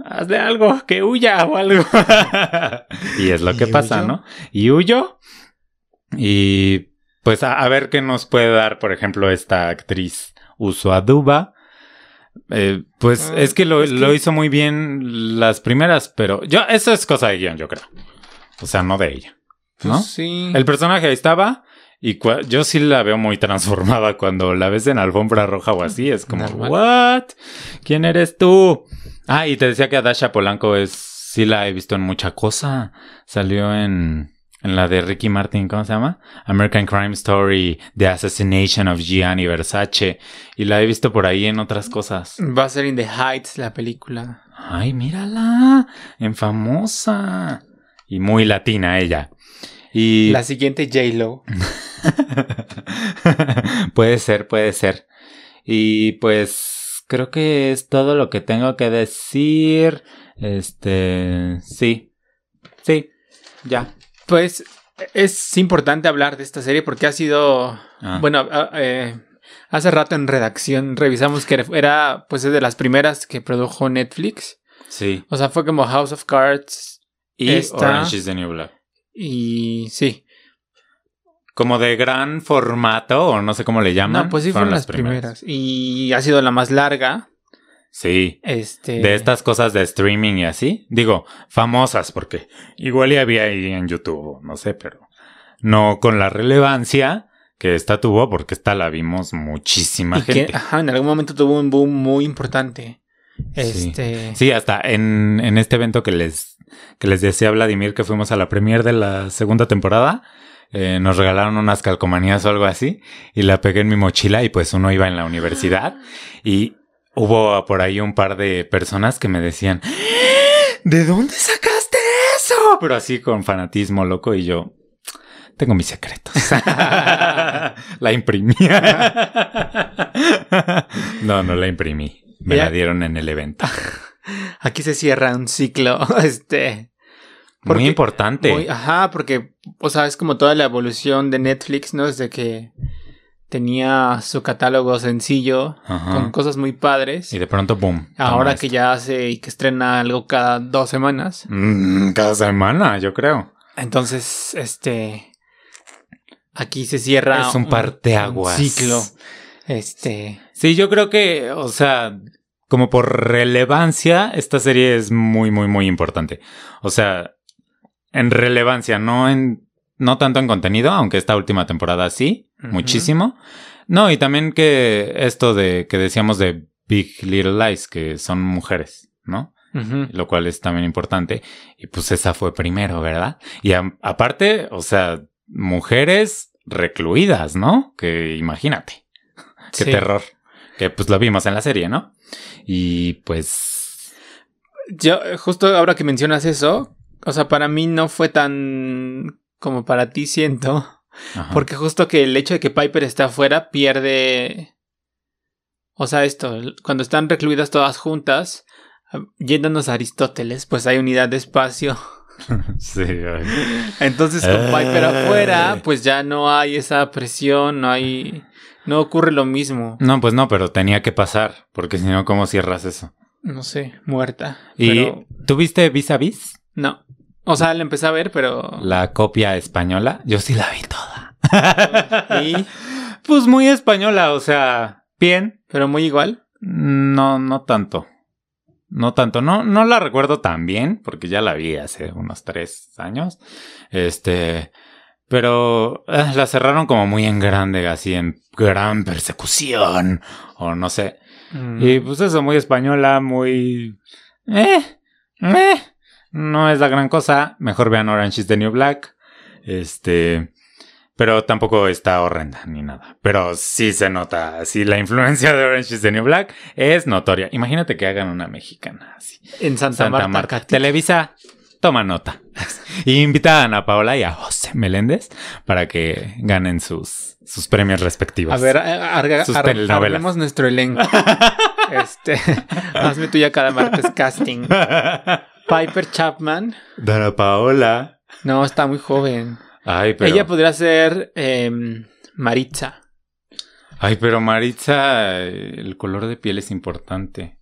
hazle algo, que huya o algo. y es lo que ¿Y pasa, huyó? ¿no? Y huyó. Y pues a, a ver qué nos puede dar, por ejemplo, esta actriz Usuaduba. Eh, pues Ah, es que lo, es que- lo hizo muy bien las primeras, pero yo, eso es cosa de guion, yo creo. O sea, no de ella. Pues ¿No? sí. El personaje ahí estaba y yo sí la veo muy transformada cuando la ves en alfombra roja o así. Es como, Normal. ¿what? ¿Quién eres tú? Ah, y te decía que a Dasha Polanco es, sí la he visto en mucha cosa. Salió en, en la de Ricky Martin, ¿cómo se llama? American Crime Story, The Assassination of Gianni Versace. Y la he visto por ahí en otras cosas. Va a ser In the Heights la película. Ay, mírala, en famosa. Y muy latina ella. Y... La siguiente J-Lo. puede ser, puede ser. Y pues creo que es todo lo que tengo que decir. Este, sí. Sí, ya. Pues es importante hablar de esta serie porque ha sido. Ah, Bueno, eh, hace rato en redacción revisamos que era pues de las primeras que produjo Netflix. sí. O sea, fue como House of Cards Y esta- Orange is the New Black. y sí. como de gran formato, o no sé cómo le llaman. No, pues sí fueron, las primeras. Y ha sido la más larga. Sí. Este. De estas cosas de streaming y así. Digo, famosas, porque igual ya había ahí en YouTube, no sé, pero no con la relevancia que esta tuvo, porque esta la vimos muchísima y gente. que, ajá, en algún momento tuvo un boom muy importante. Sí. Este. Sí, hasta en, en este evento que les, que les decía Vladimir que fuimos a la premier de la segunda temporada, eh, nos regalaron unas calcomanías o algo así y la pegué en mi mochila y pues uno iba en la universidad y hubo por ahí un par de personas que me decían, ¿de dónde sacaste eso? Pero así con fanatismo loco y yo, tengo mis secretos. la imprimí. no, no la imprimí. Me Ya. la dieron en el evento. Aquí se cierra un ciclo. Este. Muy importante. muy- ajá, porque, o sea, es como toda la evolución de Netflix, ¿no? Desde que tenía su catálogo sencillo, Ajá. con cosas muy padres. Y de pronto, boom. Ahora esto. que ya hace y que estrena algo cada dos semanas. Mm, cada semana, yo creo. Entonces, este. Aquí se cierra. Es un parteaguas. un ciclo. Este. Sí, yo creo que, o sea, como por relevancia, esta serie es muy, muy, muy importante. O sea, en relevancia, no en, no tanto en contenido, aunque esta última temporada sí, muchísimo. No, y también que esto de que decíamos de Big Little Lies, que son mujeres, ¿no? lo cual es también importante. Y pues esa fue primero, ¿verdad? Y a- aparte, o sea, mujeres recluidas, ¿no? Que imagínate, qué Sí. terror. Que pues lo vimos en la serie, ¿no? Y pues... Yo, justo ahora que mencionas eso, o sea, para mí no fue tan como para ti siento, ajá. porque justo que el hecho de que Piper esté afuera pierde, o sea, esto, cuando están recluidas todas juntas, ah, yéndonos a Aristóteles, pues hay unidad de espacio. sí, ay. Entonces con Piper afuera, pues ya no hay esa presión, no hay, no ocurre lo mismo. No, pues no, pero tenía que pasar, porque si no, ¿cómo cierras eso? No sé, muerta. ¿Y Pero tuviste Vis a Vis? no. O sea, la empecé a ver, pero... La copia española. Yo sí la vi toda. Y- Pues muy española, o sea, bien, Pero muy igual. No, no tanto. No tanto. No, no la recuerdo tan bien, porque ya la vi hace unos tres años. Este. Pero eh, la cerraron como muy en grande, así en gran persecución. O no sé. Mm. Y pues eso, muy española, muy. Eh. Eh. No es la gran cosa. Mejor vean Orange is the New Black. Este. Pero tampoco está horrenda ni nada. Pero sí se nota. Sí, la influencia de Orange is the New Black es notoria. Imagínate que hagan una mexicana así. en Santa, Santa Marta. Televisa, toma nota. Y invita a Ana Paola y a José Meléndez para que ganen sus, sus premios respectivos. A ver, a- arga- Sus telenovelas. nuestro elenco. este, hazme tú ya cada martes casting. Piper Chapman. Ana Paola. No, está muy joven. Ay, pero. Ella podría ser em, Maritza. Ay, pero Maritza, el color de piel es importante.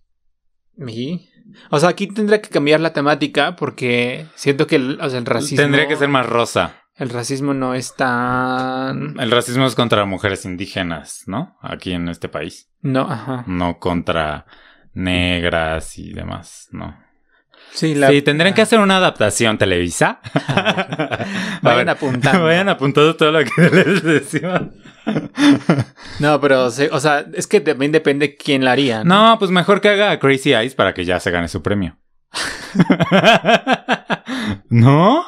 ¿Y? O sea, aquí tendría que cambiar la temática porque siento que el, o sea, el racismo. Tendría que ser más rosa. El racismo no es tan. El racismo es contra mujeres indígenas, ¿no? Aquí en este país. No, ajá. No contra negras y demás, ¿no? Sí, la- sí, tendrían que hacer una adaptación Televisa. Vayan A ver, apuntando. Vayan apuntando todo lo que les decimos. No, pero, o sea, es que también depende quién la haría. ¿no? No, pues mejor que haga Crazy Eyes para que ya se gane su premio. ¿No?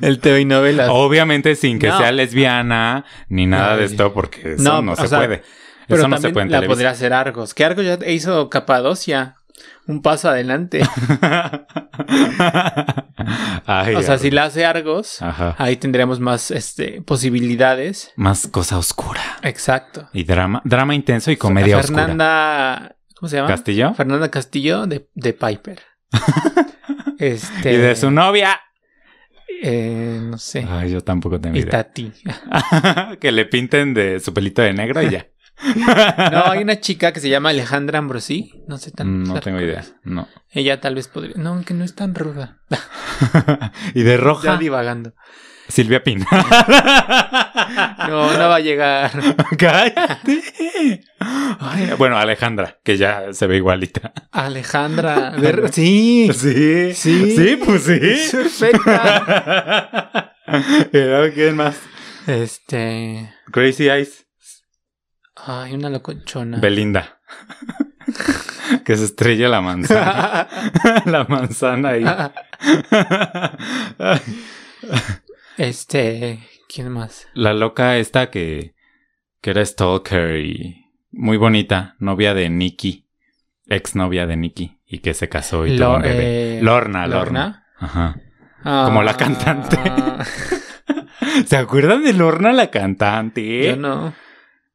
El TV y novelas. Obviamente sin que No. sea lesbiana ni nada de esto porque eso No, se sea, puede. pero Eso no se puede en la podría hacer Argos. Que Argos ya hizo Capadocia. Un paso adelante. Ay, o sea, Argos. si la hace Argos, Ajá. ahí tendríamos más este, posibilidades. Más cosa oscura. Exacto. Y drama, drama intenso y comedia oscura. Fernanda. ¿Cómo se llama? ¿Castillo? Fernanda Castillo de, de Piper. este. Y de su novia. eh, no sé. Ay, yo tampoco tengo y idea. Tati. que le pinten de su pelito de negro y ya. No, hay una chica que se llama Alejandra Ambrosí. No sé tan. No tengo idea. No. Ella tal vez podría. No, aunque no es tan ruda. y de Ya roja. divagando. Silvia Pina. No, no va a llegar. Cállate. Ay, bueno, Alejandra, que ya se ve igualita. Alejandra. ver- Sí. Sí. Sí. Sí, pues Es sí. perfecta. ¿Y luego quién más? Este. Crazy Eyes. Ay, una locochona. Belinda. que se estrella la manzana. la manzana ahí. Este. ¿Quién más? la loca esta que, que era stalker y muy bonita, novia de Nicky, ex novia de Nicky, y que se casó y tuvo un bebé. eh, Lorna, Lorna. Ajá. Como la Ah, cantante. ¿Se acuerdan de Lorna la cantante? Yo no.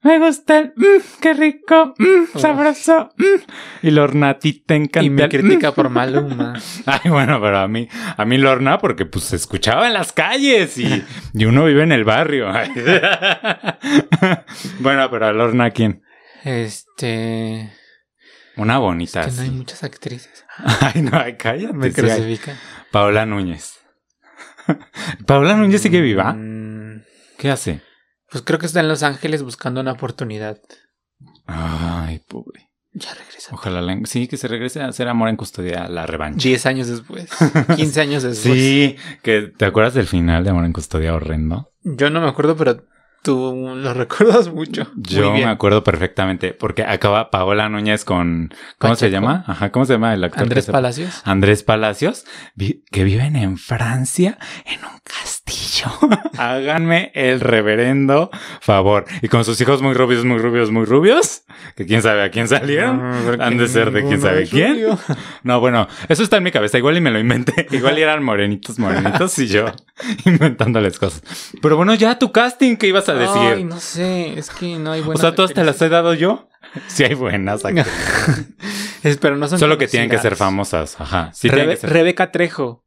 Me gusta el mmm, qué rico, mmm, sabroso, mmm. Y Lorna a ti te encanta. Y me el- critica por Maluma. Ay, bueno, pero a mí, a mí Lorna, porque pues se escuchaba en las calles y, y uno vive en el barrio. bueno, pero a Lorna, ¿quién? Este. Una bonita. Que no hay muchas actrices. Ay, no, ay, cállate. Me crucifican. Paola Núñez. Paola Núñez sigue viva. Mm, ¿Qué hace? Pues creo que está en Los Ángeles buscando una oportunidad. Ay, pobre. Ya regresa. Ojalá la- sí que se regrese a hacer amor en custodia, la revancha. 10 años después. 15 años después. Sí, que te acuerdas del final de Amor en custodia horrendo. Yo no me acuerdo, pero tú lo recuerdas mucho. Yo me acuerdo perfectamente porque acaba Paola Núñez con ¿cómo se llama? Ajá, ¿cómo se llama el actor? Andrés que Palacios. Andrés Palacios, vi- que viven en Francia en un castillo. Háganme el reverendo favor. Y con sus hijos muy rubios, muy rubios, muy rubios, que quién sabe a quién salieron. Han de ser de quién sabe quién. No, bueno, eso está en mi cabeza. Igual y me lo inventé. Igual y eran morenitos, morenitos y yo inventándoles cosas. Pero bueno, ya tu casting, ¿qué ibas a decir? Ay, no sé, es que no hay o buenas sea, todas te las he dado yo. Sí hay buenas actrices. Es- Pero no son Solo que tienen que ser famosas. Ajá. Sí Rebe- ser. Rebeca Trejo.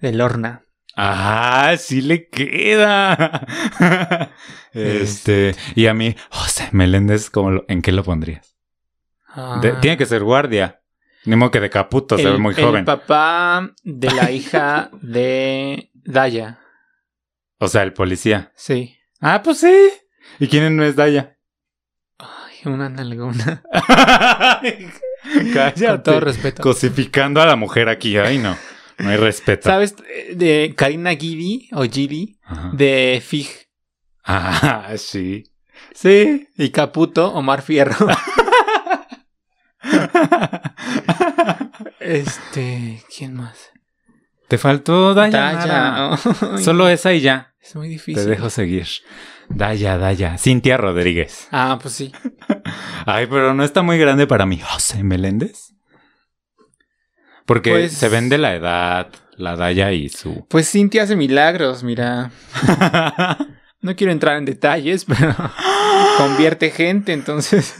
De Lorna. Ah, sí le queda. este, y a mí, José Meléndez, ¿cómo lo- ¿en qué lo pondrías? De- Ah. tiene que ser guardia. Ni modo que de caputo, se el, ve muy el joven. papá de la hija de Daya. O sea, el policía. Sí. Ah, pues sí. ¿Y quién no es Daya? Ay, una nalgona. Cállate. Con todo respeto. Cosificando a la mujer aquí. Ay, no. No hay respeto. ¿Sabes de Karina Gidi o Gidi? Ajá. De Fig. Ah, sí. Sí. Y Caputo, Omar Fierro. Este, ¿quién más? Te faltó Daya. Daya. Solo esa y ya. Es muy Te difícil. dejo seguir. Daya, Daya. Cintia Rodríguez. Ah, pues sí. Ay, pero no está muy grande para mí. José Meléndez. Porque Pues- se vende la edad, la Daya y su. Pues Cintia hace milagros, mira. No quiero entrar en detalles, pero convierte gente, entonces.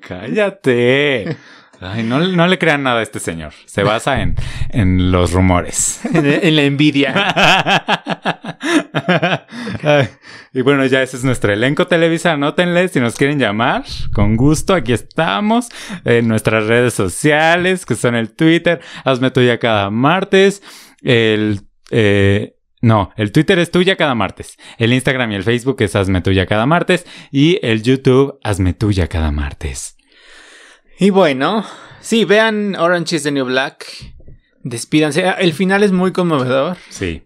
Cállate. Ay, no, no le crean nada a este señor. Se basa en, en los rumores. En, en la envidia. Ay, y bueno, ya ese es nuestro elenco Televisa. Anótenle si nos quieren llamar. Con gusto, aquí estamos. En nuestras redes sociales, que son el Twitter. Hazme tuya cada martes. El. eh, no, el Twitter es tuya cada martes. El Instagram y el Facebook es Hazme tuya cada martes. Y el YouTube, Hazme tuya cada martes. Y bueno, sí, vean Orange is the New Black. Despídanse. El final es muy conmovedor. Sí.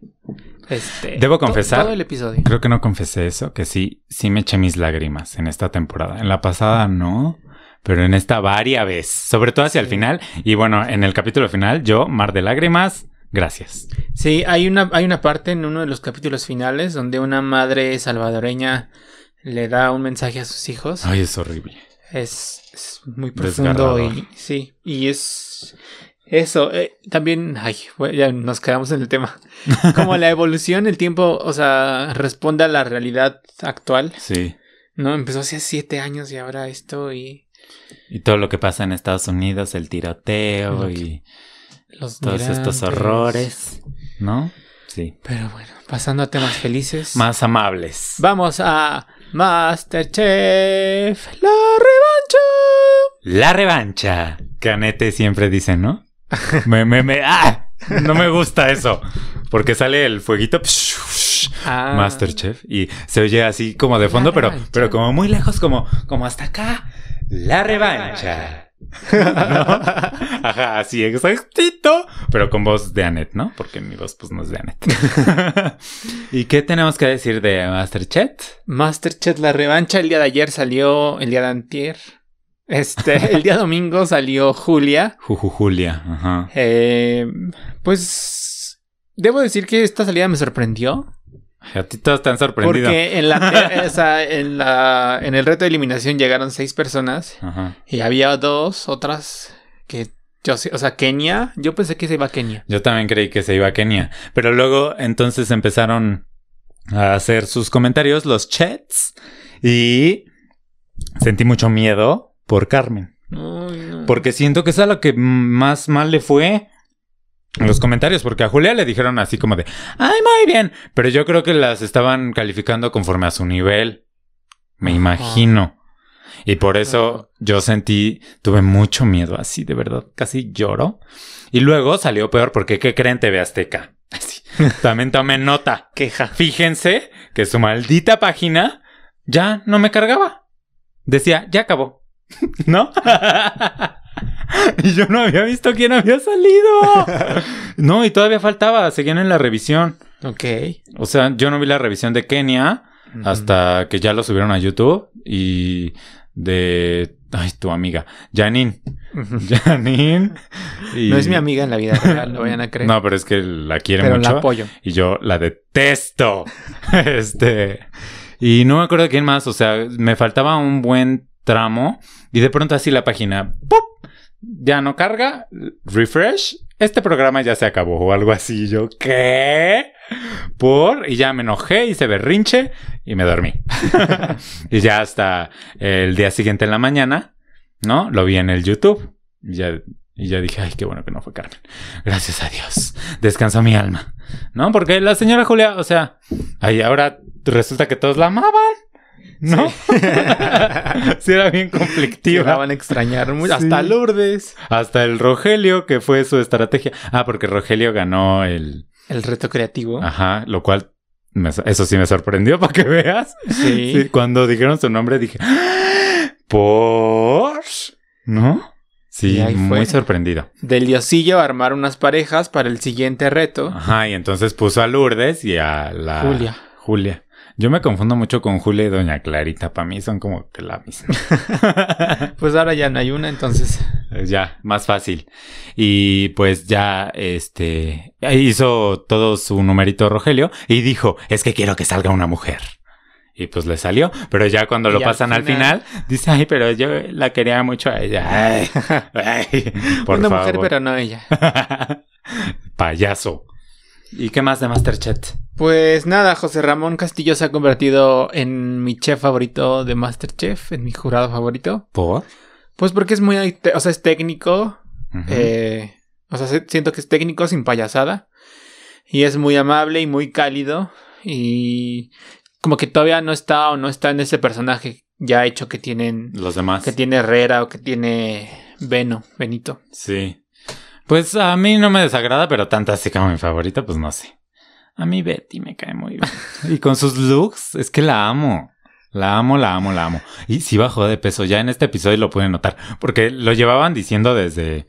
Este, Debo confesar- Todo el episodio. Creo que no confesé eso, que sí, sí me eché mis lágrimas en esta temporada. En la pasada no, pero en esta varias veces, sobre todo hacia el final. Y bueno, en el capítulo final, yo, mar de lágrimas, gracias. Sí, hay una, hay una parte en uno de los capítulos finales donde una madre salvadoreña le da un mensaje a sus hijos. Ay, es horrible. Es, es muy profundo y sí, y es eso. eh, también, ay, bueno, ya nos quedamos en el tema. Como la evolución, el tiempo, o sea, responde a la realidad actual. Sí. No, empezó hace siete años y ahora esto y Y todo lo que pasa en Estados Unidos, el tiroteo y los todos estos horrores, ¿no? Sí. Pero bueno, pasando a temas felices. Más amables. Vamos a Masterchef, la. La revancha. Que Anete siempre dice, ¿no? Me, me, me, ¡ah! No me gusta eso. Porque sale el fueguito. Ah. Masterchef. Y se oye así como de fondo, pero, pero como muy lejos, como, como hasta acá. La revancha. ¿No? Ajá, así exactito. Pero con voz de Annette, ¿no? Porque mi voz pues no es de Annette. ¿Y qué tenemos que decir de Masterchef? Masterchef La Revancha. El día de ayer salió, el día de antier. Este, el día domingo salió Julia. Juju Julia. Ajá. Eh, pues debo decir que esta salida me sorprendió. A ti todos están sorprendidos. Porque en la, en la en el reto de eliminación llegaron seis personas Ajá. y había dos otras que yo o sea, Kenia, yo pensé que se iba a Kenia. Yo también creí que se iba a Kenia. Pero luego entonces empezaron a hacer sus comentarios, los chats, y sentí mucho miedo por Carmen. No. Porque siento que es a lo que más mal le fue en los comentarios, porque a Julia le dijeron así como de, ay, muy bien, pero yo creo que las estaban calificando conforme a su nivel, me Ajá. imagino. Y por eso yo sentí, tuve mucho miedo así, de verdad, casi lloro. Y luego salió peor porque, ¿qué creen TV Azteca? Así, también tomen nota. queja. Fíjense que su maldita página ya no me cargaba. Decía, ya acabó. ¿No? y yo no había visto quién había salido. No, y todavía faltaba, seguían en la revisión. Ok. O sea, yo no vi la revisión de Kenia hasta que ya lo subieron a YouTube y de... Ay, tu amiga, Janine. Janine. y- No es mi amiga en la vida real, lo vayan a creer. No, pero es que la quiere pero mucho. la apoyo. Y yo la detesto. este. Y no me acuerdo de quién más. O sea, me faltaba un buen tramo. Y de pronto así la página. Ya no carga. Refresh. Este programa ya se acabó. O algo así. Y Yo, ¿qué? Por. Y ya me enojé. Hice berrinche. Y me dormí. y ya hasta el día siguiente en la mañana. ¿No? Lo vi en el YouTube. Y ya, y ya dije, ay, qué bueno que no fue Carmen. Gracias a Dios. Descansó mi alma. ¿No? Porque la señora Julia, o sea, ahí ahora resulta que todos la amaban. ¿No? Sí, era bien Sí, la conflictiva. van a extrañar mucho. Sí. Hasta Lourdes. Hasta el Rogelio, que fue su estrategia. Ah, porque Rogelio ganó el. El reto creativo. Ajá, lo cual. me- eso sí me sorprendió para que veas. Sí. Sí, cuando dijeron su nombre dije. "¡Ah! ¿Por? ¿No? Sí, muy sorprendido. Del diosillo a armar unas parejas para el siguiente reto. Ajá, y entonces puso a Lourdes y a la... Julia. Julia. Yo me confundo mucho con Julia y Doña Clarita. Para mí son como que la misma. Pues ahora ya no hay una, entonces. ya, más fácil. Y pues ya, este... Hizo todo su numerito Rogelio y dijo, es que quiero que salga una mujer. Y pues le salió, pero ya cuando Y lo pasan al final, final- dice, ay, pero yo la quería mucho a ella. Ay, ay, por una favor. mujer, pero no ella. Payaso. ¿Y qué más de Masterchef? Pues nada, José Ramón Castillo se ha convertido en mi chef favorito de Masterchef, en mi jurado favorito. ¿Por? Pues porque es muy, o sea, es técnico. Eh, o sea, se- siento que es técnico sin payasada. Y es muy amable y muy cálido. Y como que todavía no está o no está en ese personaje ya hecho que tienen. Los demás. Que tiene Herrera o que tiene Beno, Benito. Sí. Pues a mí no me desagrada, pero tanta así como mi favorita, pues no sé. A mí Betty me cae muy bien. y con sus looks, es que la amo. La amo, la amo, la amo. Y sí bajó de peso, ya en este episodio lo pueden notar, porque lo llevaban diciendo desde,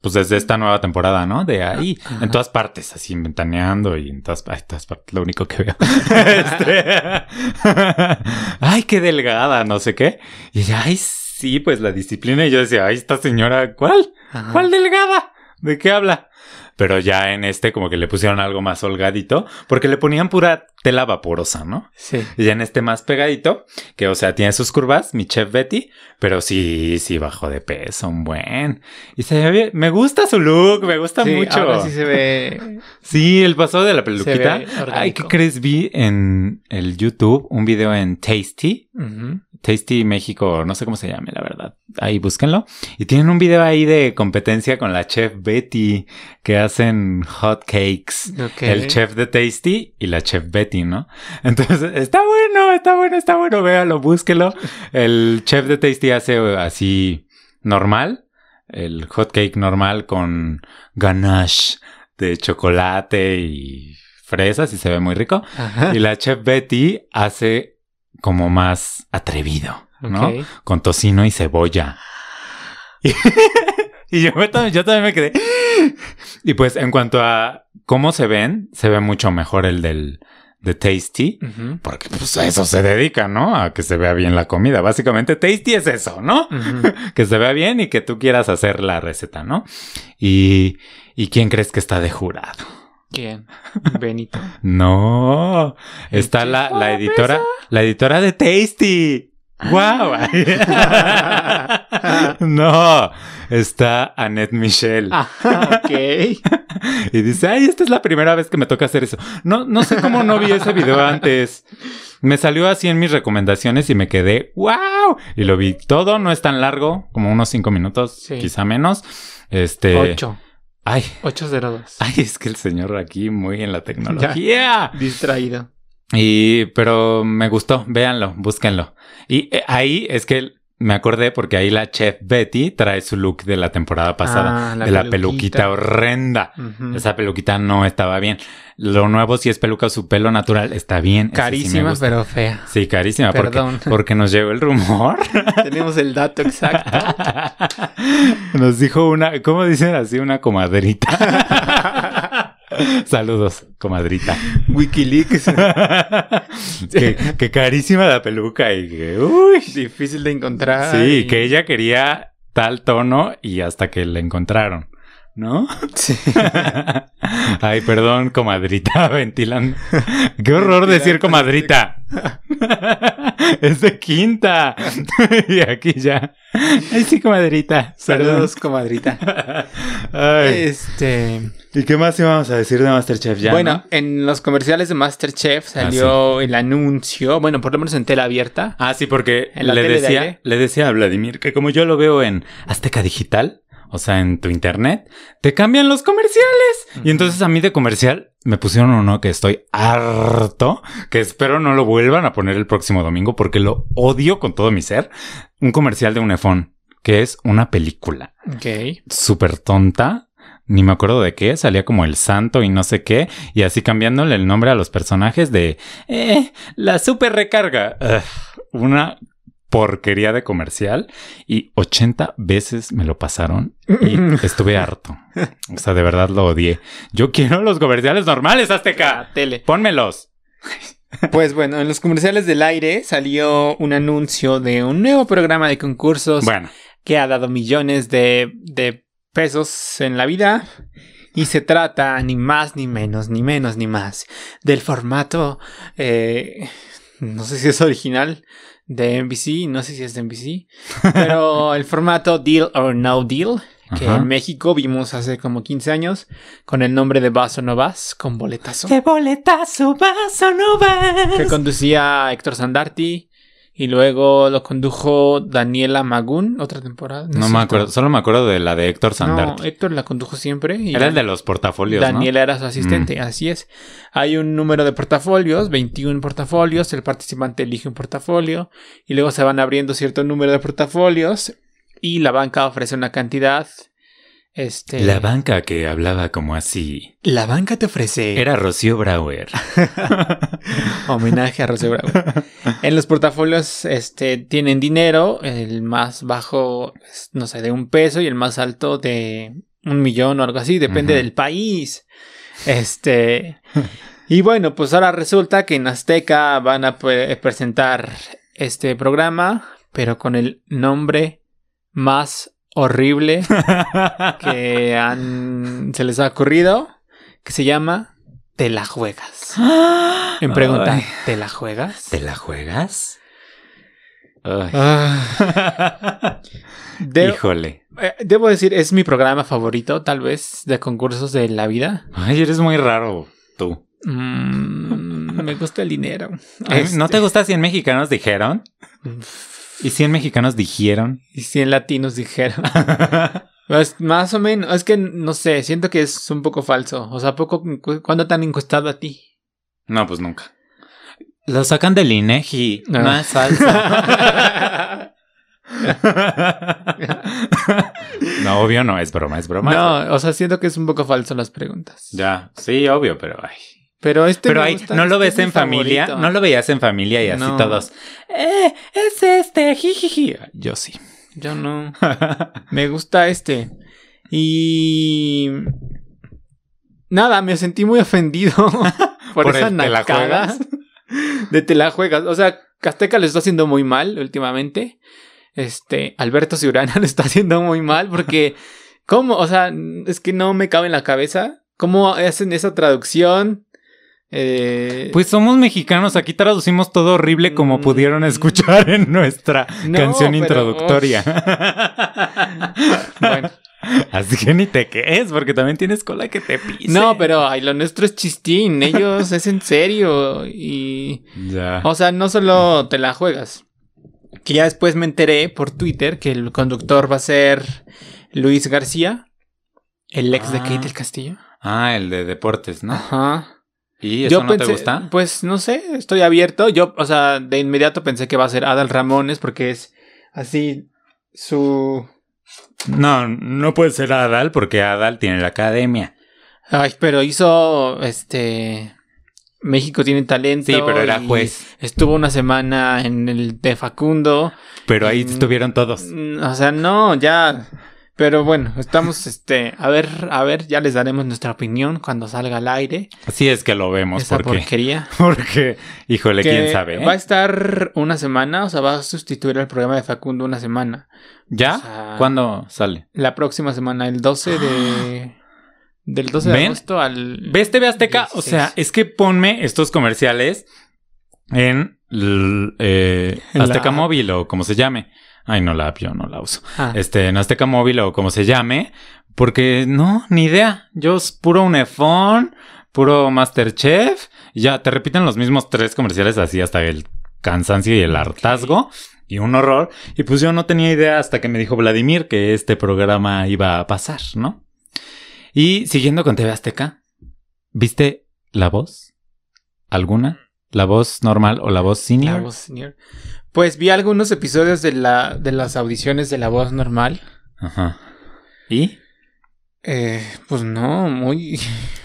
pues desde esta nueva temporada, ¿no? De ahí, en todas partes, así inventaneando y en todas, ay, todas partes, lo único que veo. Este, ay, qué delgada, no sé qué. Y ella, ay, sí, pues la disciplina. Y yo decía, ay, esta señora, ¿cuál? Ajá. ¿Cuál delgada? ¿De qué habla? Pero ya en este como que le pusieron algo más holgadito, porque le ponían pura tela vaporosa, ¿no? Sí. Y ya en este más pegadito, que o sea, tiene sus curvas, mi chef Betty, pero sí, sí bajó de peso, un buen. Y se ve bien, me gusta su look, me gusta Sí, mucho. ahora sí se ve. Sí, el paso de la peluquita. ve Ay. ¿qué crees? Vi en el YouTube un video en Tasty. Tasty México, no sé cómo se llame, la verdad. Ahí búsquenlo. Y tienen un video ahí de competencia con la chef Betty que hacen hot cakes. El chef de Tasty y la chef Betty, ¿no? Entonces, está bueno, está bueno, está bueno, véalo, búsquelo. El chef de Tasty hace así normal, el hot cake normal con ganache de chocolate y fresas y se ve muy rico. Ajá. Y la chef Betty hace como más atrevido, ¿no? Con tocino y cebolla. Y, y yo, también me quedé. Y pues en cuanto a cómo se ven, se ve mucho mejor el del de Tasty. Porque pues a eso se dedica, ¿no? A que se vea bien la comida. Básicamente Tasty es eso, ¿no? Que se vea bien y que tú quieras hacer la receta, ¿no? Y, ¿y quién crees que está de jurado? ¿Quién? Benito. No, está la, la editora, la editora de Tasty. ¡Wow! no, está Annette Michelle. Ah, ok. Y dice, ay, esta es la primera vez que me toca hacer eso. No, no sé cómo no vi ese video antes. Me salió así en mis recomendaciones y me quedé, wow. Y lo vi todo, no es tan largo, como unos cinco minutos, Sí. quizá menos. Este. 8. Ay, 802. ay, es que el señor aquí muy en la tecnología. Distraído. Y, pero me gustó, véanlo, búsquenlo. Y eh, ahí es que me acordé porque ahí la chef Betty trae su look de la temporada pasada, Ah, la de la peluquita. peluquita horrenda. Esa peluquita no estaba bien. Lo nuevo si es peluca, su pelo natural está bien. sí Carísima, pero fea. Sí, carísima. Porque, Perdón. porque nos llegó el rumor. Tenemos el dato exacto. nos dijo una, ¿cómo dicen así? Una comadrita. Saludos, comadrita. Wikileaks. que, que carísima la peluca y que, uy. Difícil de encontrar. Sí, y- que ella quería tal tono y hasta que la encontraron, ¿no? Sí. Ay, perdón, comadrita, ventilando. Qué horror decir comadrita. es de quinta. y aquí ya. Ay, sí, comadrita. Saludos, comadrita. Ay. Este. ¿Y qué más íbamos a decir de Masterchef ya? bueno, no? Ah, en los comerciales de Masterchef salió el anuncio, bueno, por lo menos en tela abierta. Ah, sí, porque ¿En la le de decía, le decía a Vladimir que como yo lo veo en Azteca Digital, o sea, en tu internet, te cambian los comerciales. Y entonces a mí de comercial me pusieron uno que estoy harto, que espero no lo vuelvan a poner el próximo domingo porque lo odio con todo mi ser. Un comercial de un iPhone, que es una película Ok. súper tonta. Ni me acuerdo de qué, salía como el santo y no sé qué, y así cambiándole el nombre a los personajes de eh, la super recarga. Ugh, una porquería de comercial y 80 veces me lo pasaron y estuve harto. O sea, de verdad lo odié. Yo quiero los comerciales normales, Azteca. Tele. Pónmelos. Pues bueno, en los comerciales del aire salió un anuncio de un nuevo programa de concursos Bueno, que ha dado millones de, de pesos en la vida. Y se trata ni más, ni menos, ni menos, ni más del formato, eh, no sé si es original de NBC, no sé si es de NBC, pero el formato Deal or No Deal, que Ajá. en México vimos hace como 15 años con el nombre de Vas o No Vas, con boletazo, De boletazo vas o no vas. que conducía Héctor Sandarti. Y luego lo condujo Daniela Magún, otra temporada. no me acuerdo, solo me acuerdo de la de Héctor No, Sandarti. Héctor la condujo siempre. y Era el de los portafolios, ¿no? Mm. Daniela era su asistente, así es. Hay un número de portafolios, 21 portafolios, el participante elige un portafolio y luego se van abriendo cierto número de portafolios y la banca ofrece una cantidad. Este, La banca que hablaba como así. la banca te ofrece Era Rocío Brauer. homenaje a Rocío Bravo. en los portafolios este, tienen dinero, el más bajo, es, no sé, de un peso y el más alto de un millón o algo así, depende del país. Este. Y bueno, pues ahora resulta que en Azteca van a pre- presentar este programa, pero con el nombre más horrible que han, se les ha ocurrido, que se llama Te la juegas. En pregunta, Ay, ¿te la juegas? ¿Te la juegas? Ah. Híjole. eh, debo decir, es mi programa favorito, tal vez, de concursos de la vida. Ay, eres muy raro, tú. Mm, me gusta el dinero. Este, ¿No te gusta 100 mexicanos dijeron? ¿Y 100 mexicanos dijeron? Y 100 latinos dijeron. Pues, más o menos, es que no sé, siento que es un poco falso. O sea, poco, ¿cuándo te han encuestado a ti? no, pues nunca. Lo sacan del INEGI. No, No. es falso. no, obvio no, es broma, es broma. no, o sea, siento que es un poco falso las preguntas. Ya, sí, obvio, pero ay. Pero este Pero me ahí, ¿no lo este ves en familia? favorito. ¿No lo veías en familia y así No. todos? ¡Eh! ¡Es este! ¡Jijiji! Yo sí. Yo no. Me gusta este. Y. Nada, me sentí muy ofendido por, Por esa nacada de te la juegas. O sea, Azteca lo está haciendo muy mal últimamente. Este, Alberto Ciurana lo está haciendo muy mal porque, ¿cómo? O sea, es que no me cabe en la cabeza. ¿Cómo hacen esa traducción? Eh, Pues somos mexicanos, aquí traducimos todo horrible como Mm. pudieron escuchar en nuestra No, canción pero, introductoria. bueno. Así que ni te quedes, porque también tienes cola que te pise. No, pero ay, lo nuestro es chistín. Ellos es en serio. Y. Ya. O sea, no solo te la juegas. Que ya después me enteré por Twitter que el conductor va a ser Luis García, el ex de Ah. Kate del Castillo. Ah, el de deportes, ¿no? Ajá. ¿Y eso no te gusta? Pues no sé, estoy abierto. Yo, o sea, de inmediato pensé que va a ser Adal Ramones porque es así su. No, no puede ser Adal porque Adal tiene la academia. Ay, pero hizo este. México tiene talento. Sí, pero era juez. Estuvo una semana en el de Facundo. Pero ahí estuvieron todos. Mm, O sea, no, ya. Pero bueno, estamos, este, a ver, a ver, ya les daremos nuestra opinión cuando salga al aire. Así es que lo vemos, esa porque, porquería. porque, híjole, Que quién sabe. ¿eh? Va a estar una semana, o sea, va a sustituir el programa de Facundo una semana. ¿Ya? o sea- ¿Cuándo sale? La próxima semana, el 12 de. Del 12 de agosto al. ¿Ves TV Azteca? O 16. sea, es que ponme estos comerciales en eh, la Azteca. Móvil o como se llame. Ay, no la app, yo no la uso. Ah, Este, en Azteca Móvil o como se llame. Porque no, ni idea. Yo es puro Unefón, puro Masterchef. y Ya te repiten los mismos tres comerciales así hasta el cansancio y el hartazgo. Y un horror. Y pues yo no tenía idea hasta que me dijo Vladimir que este programa iba a pasar, ¿no? Y siguiendo con TV Azteca, ¿viste la voz? ¿Alguna? ¿La voz normal o la voz senior? la voz senior. Pues vi algunos episodios de, la, de las audiciones de la voz normal. Ajá. ¿Y? Eh, pues no, muy.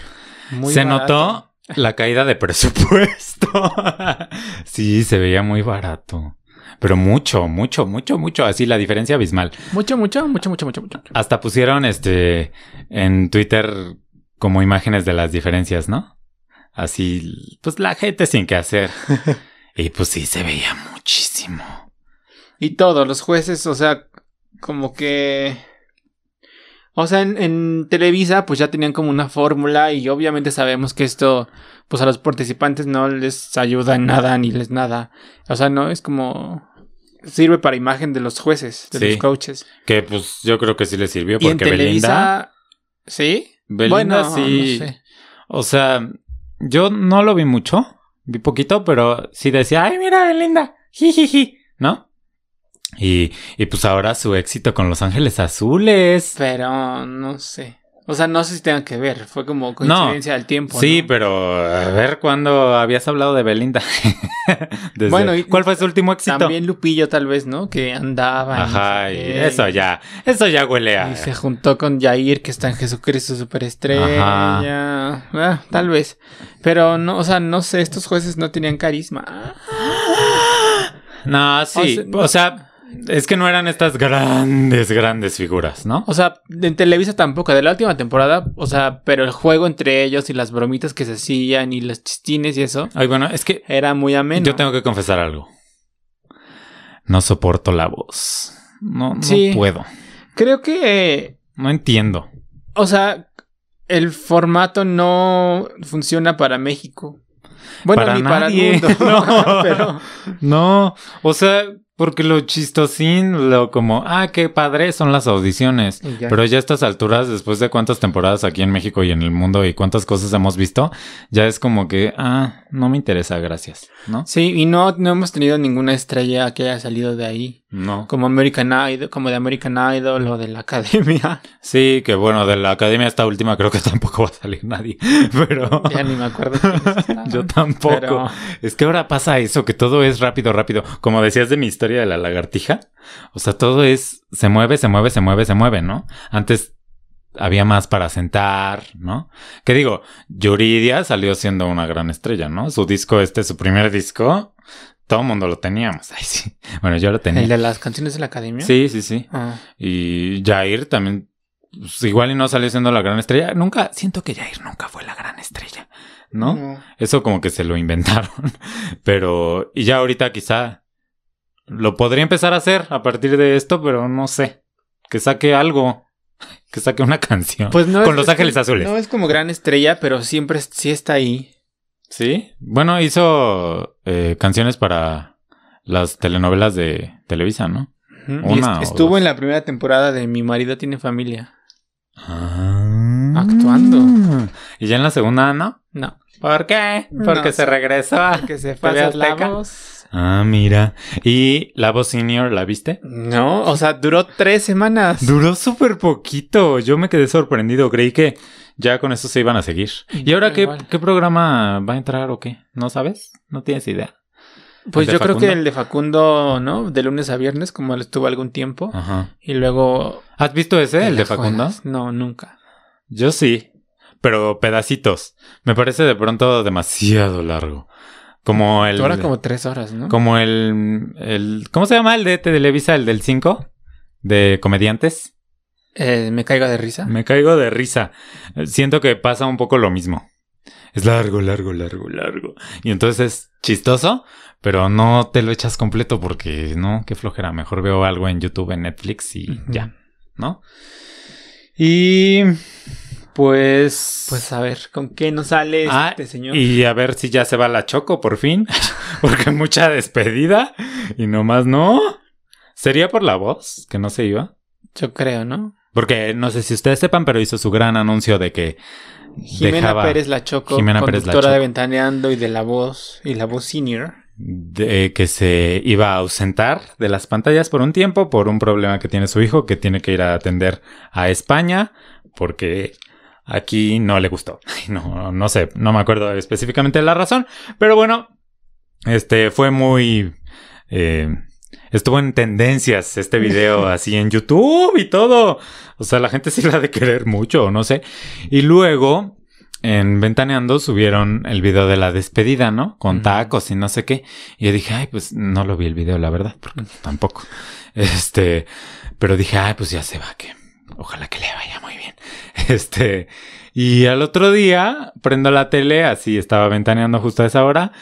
muy se barato. notó la caída de presupuesto. sí, se veía muy barato. Pero mucho, mucho, mucho, mucho. Así la diferencia abismal. Mucho, mucho, mucho, mucho, mucho, mucho. Hasta pusieron este en Twitter como imágenes de las diferencias, ¿no? Así, pues la gente sin qué hacer. y pues sí, se veía muchísimo. Y todos los jueces, o sea, como que. O sea, en, en Televisa, pues ya tenían como una fórmula y obviamente sabemos que esto, pues a los participantes no les ayuda en nada ni les nada. O sea, no es como. Sirve para imagen de los jueces, de Sí. los coaches. Que pues yo creo que sí le sirvió Y en porque Belinda. Televisa. ¿Sí? Belinda bueno, sí. no sé. O sea, yo no lo vi mucho, vi poquito, pero sí decía, ay, mira, Belinda, jijiji, ¿no? Y, y pues ahora su éxito con Los Ángeles Azules. Pero no sé. O sea, no sé si tengan que ver. Fue como coincidencia del tiempo. Sí, ¿no? pero a ver cuándo habías hablado de Belinda. Desde- Bueno, y- ¿cuál fue su último éxito? También Lupillo, tal vez, ¿no? Que andaba. y no Ajá, y eso ya, eso ya huele a. Y se juntó con Jair, que está en Jesucristo Superestrella. Ah, tal vez. Pero no, o sea, no sé, estos jueces no tenían carisma. No, sí, O sea, o sea, es que no eran estas grandes, grandes figuras, ¿no? O sea, en Televisa tampoco, de la última temporada, o sea, pero el juego entre ellos y las bromitas que se hacían y los chistines y eso, Ay, bueno, es que era muy ameno. Yo tengo que confesar algo. No soporto la voz. No, no Sí. puedo. Creo que, No entiendo. o sea, el formato no funciona para México. Bueno, Para ni nadie. para el mundo. No. pero No, o sea, porque lo chistosín, lo como, ah, qué padre son las audiciones. Ya. Pero ya a estas alturas, después de cuántas temporadas aquí en México y en el mundo y cuántas cosas hemos visto, ya es como que, ah, no me interesa, gracias, ¿no? Sí, y no, no hemos tenido ninguna estrella que haya salido de ahí. No. Como American Idol, como de American Idol o de la academia. Sí, que bueno, de la academia esta última creo que tampoco va a salir nadie, pero... ya ni me acuerdo. Yo tampoco. Pero- Es que ahora pasa eso, que todo es rápido, rápido. Como decías de mi historia de la lagartija. O sea, todo es, se mueve, se mueve, se mueve, se mueve, ¿no? Antes había más para sentar, ¿no? Que digo, Yuridia salió siendo una gran estrella, ¿no? Su disco este, su primer disco, todo el mundo lo teníamos. Ay, sí. Bueno, yo lo tenía. ¿El de las canciones de la academia? Sí, sí, sí. Ah. Y Jair también, pues, igual y no salió siendo la gran estrella. Nunca, siento que Jair nunca fue la gran estrella, ¿no? Eso como que se lo inventaron. Pero, y ya ahorita quizá lo podría empezar a hacer a partir de esto, pero no sé. Que saque algo. Que saque una canción. Pues no Con es- Los es Ángeles Azules. No es como gran estrella, pero siempre sí está ahí. Sí. Bueno, hizo eh, canciones para las telenovelas de Televisa, ¿no? Una est- estuvo en la primera temporada de Mi marido tiene familia. Ah. Actuando. Y ya en la segunda, ¿no? No. ¿Por qué? Porque No se regresó a Que se fue a la voz. Ah, mira. ¿Y la voz senior la viste? No, o sea, duró tres semanas. Duró súper poquito. Yo me quedé sorprendido. Creí que ya con eso se iban a seguir. ¿Y ahora qué, qué programa va a entrar o qué? ¿No sabes? ¿No tienes idea? Pues ¿El de yo creo que el de Facundo, ¿no? De lunes a viernes, como él estuvo algún tiempo. Ajá. Y luego. ¿Has visto ese, el de Facundo? juegas. No, nunca. Yo sí. Pero pedacitos. Me parece de pronto demasiado largo. Como el. Dura como tres horas, ¿no? Como el, el. ¿Cómo se llama el de Televisa, el del 5? De comediantes. Eh, me caigo de risa. Me caigo de risa. Siento que pasa un poco lo mismo. Es largo, largo, largo, largo. Y entonces es chistoso, pero no te lo echas completo porque no, qué flojera. Mejor veo algo en YouTube, en Netflix y ya, ¿no? Y pues. Pues a ver, ¿con qué nos sale Ah, este señor? Y a ver si ya se va la Choco por fin. Porque mucha despedida. Y nomás no. ¿Sería por la voz que no se iba? Yo creo, ¿no? Porque no sé si ustedes sepan, pero hizo su gran anuncio de que Jimena Pérez La Choco, Jimena Pérez La de. Ventaneando y de La Voz, y La Voz Senior. de que se iba a ausentar de las pantallas por un tiempo por un problema que tiene su hijo que tiene que ir a atender a España porque aquí no le gustó. No, no sé, no me acuerdo específicamente la razón, pero bueno, este fue muy eh, estuvo en tendencias este video así en YouTube y todo. O sea, la gente sí la ha de querer mucho, no sé. Y luego en Ventaneando subieron el video de la despedida, ¿no? Con tacos y no sé qué. Y yo dije, ay, pues no lo vi el video, la verdad, porque tampoco. Este, pero dije, ay, pues ya se va, que ojalá que le vaya muy bien. Este, y al otro día prendo la tele, así estaba ventaneando justo a esa hora,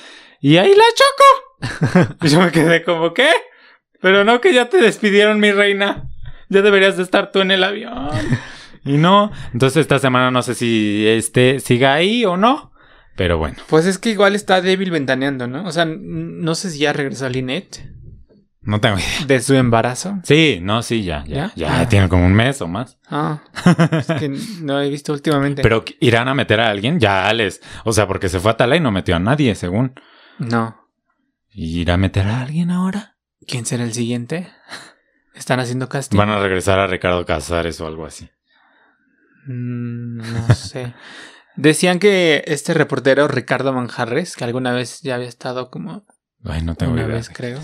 y ahí la choco. yo me quedé como, ¿qué? Pero no que ya te despidieron, mi reina. Ya deberías de estar tú en el avión. Y no, entonces esta semana no sé si este siga ahí o no. Pero bueno. Pues es que igual está débil ventaneando, ¿no? O sea, no sé si ya regresó Lynette No tengo idea. de su embarazo. Sí, no, sí, ya, ya. ¿Ya? Ya, Ah. tiene como un mes o más. Ah, es que no he visto últimamente. Pero irán a meter a alguien, ya les. O sea, porque se fue a Tala y no metió a nadie, según. No. ¿Irá a meter a alguien ahora? ¿Quién será el siguiente? ¿Están haciendo casting? Van a regresar a Ricardo Casares o algo así. Mm, no sé. Decían que este reportero Ricardo Manjarres, que alguna vez ya había estado como Ay, no tengo una idea. vez, creo.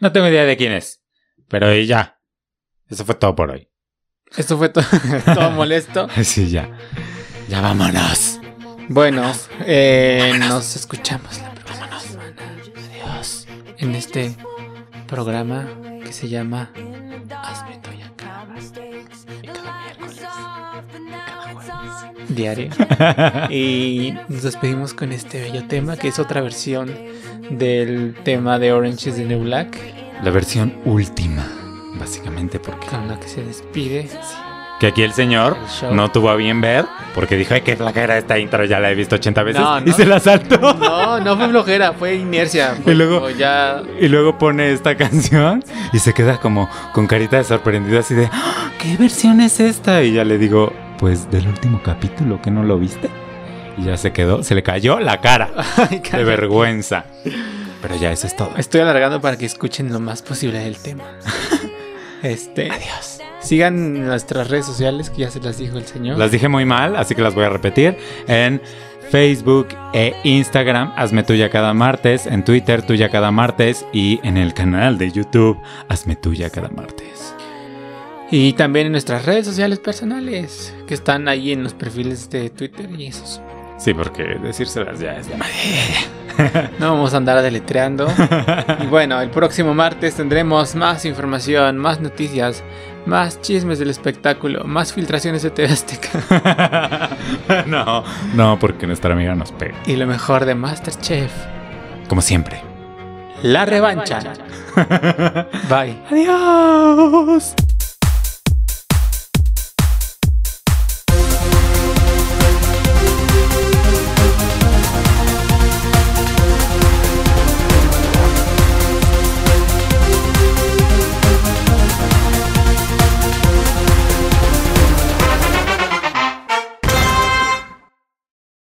No tengo idea de quién es. Pero ya. Eso fue todo por hoy. Esto fue to- todo molesto. Sí, ya. Ya vámonos. Bueno, eh, nos escuchamos la próxima semana. Adiós. En este programa que se llama Hazme diario. Y nos despedimos con este bello tema que es otra versión del tema de Orange is the New Black La versión última. Básicamente porque. con la que se despide. Que aquí el señor El no tuvo a bien ver. Porque dijo, ay, qué flaca era esta intro. Ya la he visto 80 veces. No, Y no. se la saltó. No, no fue flojera, fue inercia. Fue Y luego- ya Y luego pone esta canción y se queda como con carita de sorprendido así de "Ah, ¿qué versión es esta? Y ya le digo, pues del último capítulo que no lo viste. Y ya se quedó, se le cayó la cara Ay, de vergüenza. Pero ya eso es todo. Estoy alargando para que escuchen lo más posible del tema. Este, Adiós. sigan nuestras redes sociales que ya se las dijo el señor. Las dije muy mal, así que las voy a repetir. En Facebook e Instagram, Hazme Tuya cada martes. En Twitter, Tuya cada martes. Y en el canal de YouTube, Hazme Tuya cada martes. Y también en nuestras redes sociales personales, que están ahí en los perfiles de Twitter y esos. Sí, porque decírselas ya es No vamos a andar deletreando. Y bueno, el próximo martes tendremos más información, más noticias, más chismes del espectáculo, más filtraciones de TV Azteca. no, no, porque nuestra amiga nos pega. Y lo mejor de Masterchef. Como siempre. La revancha. Bye. Adiós.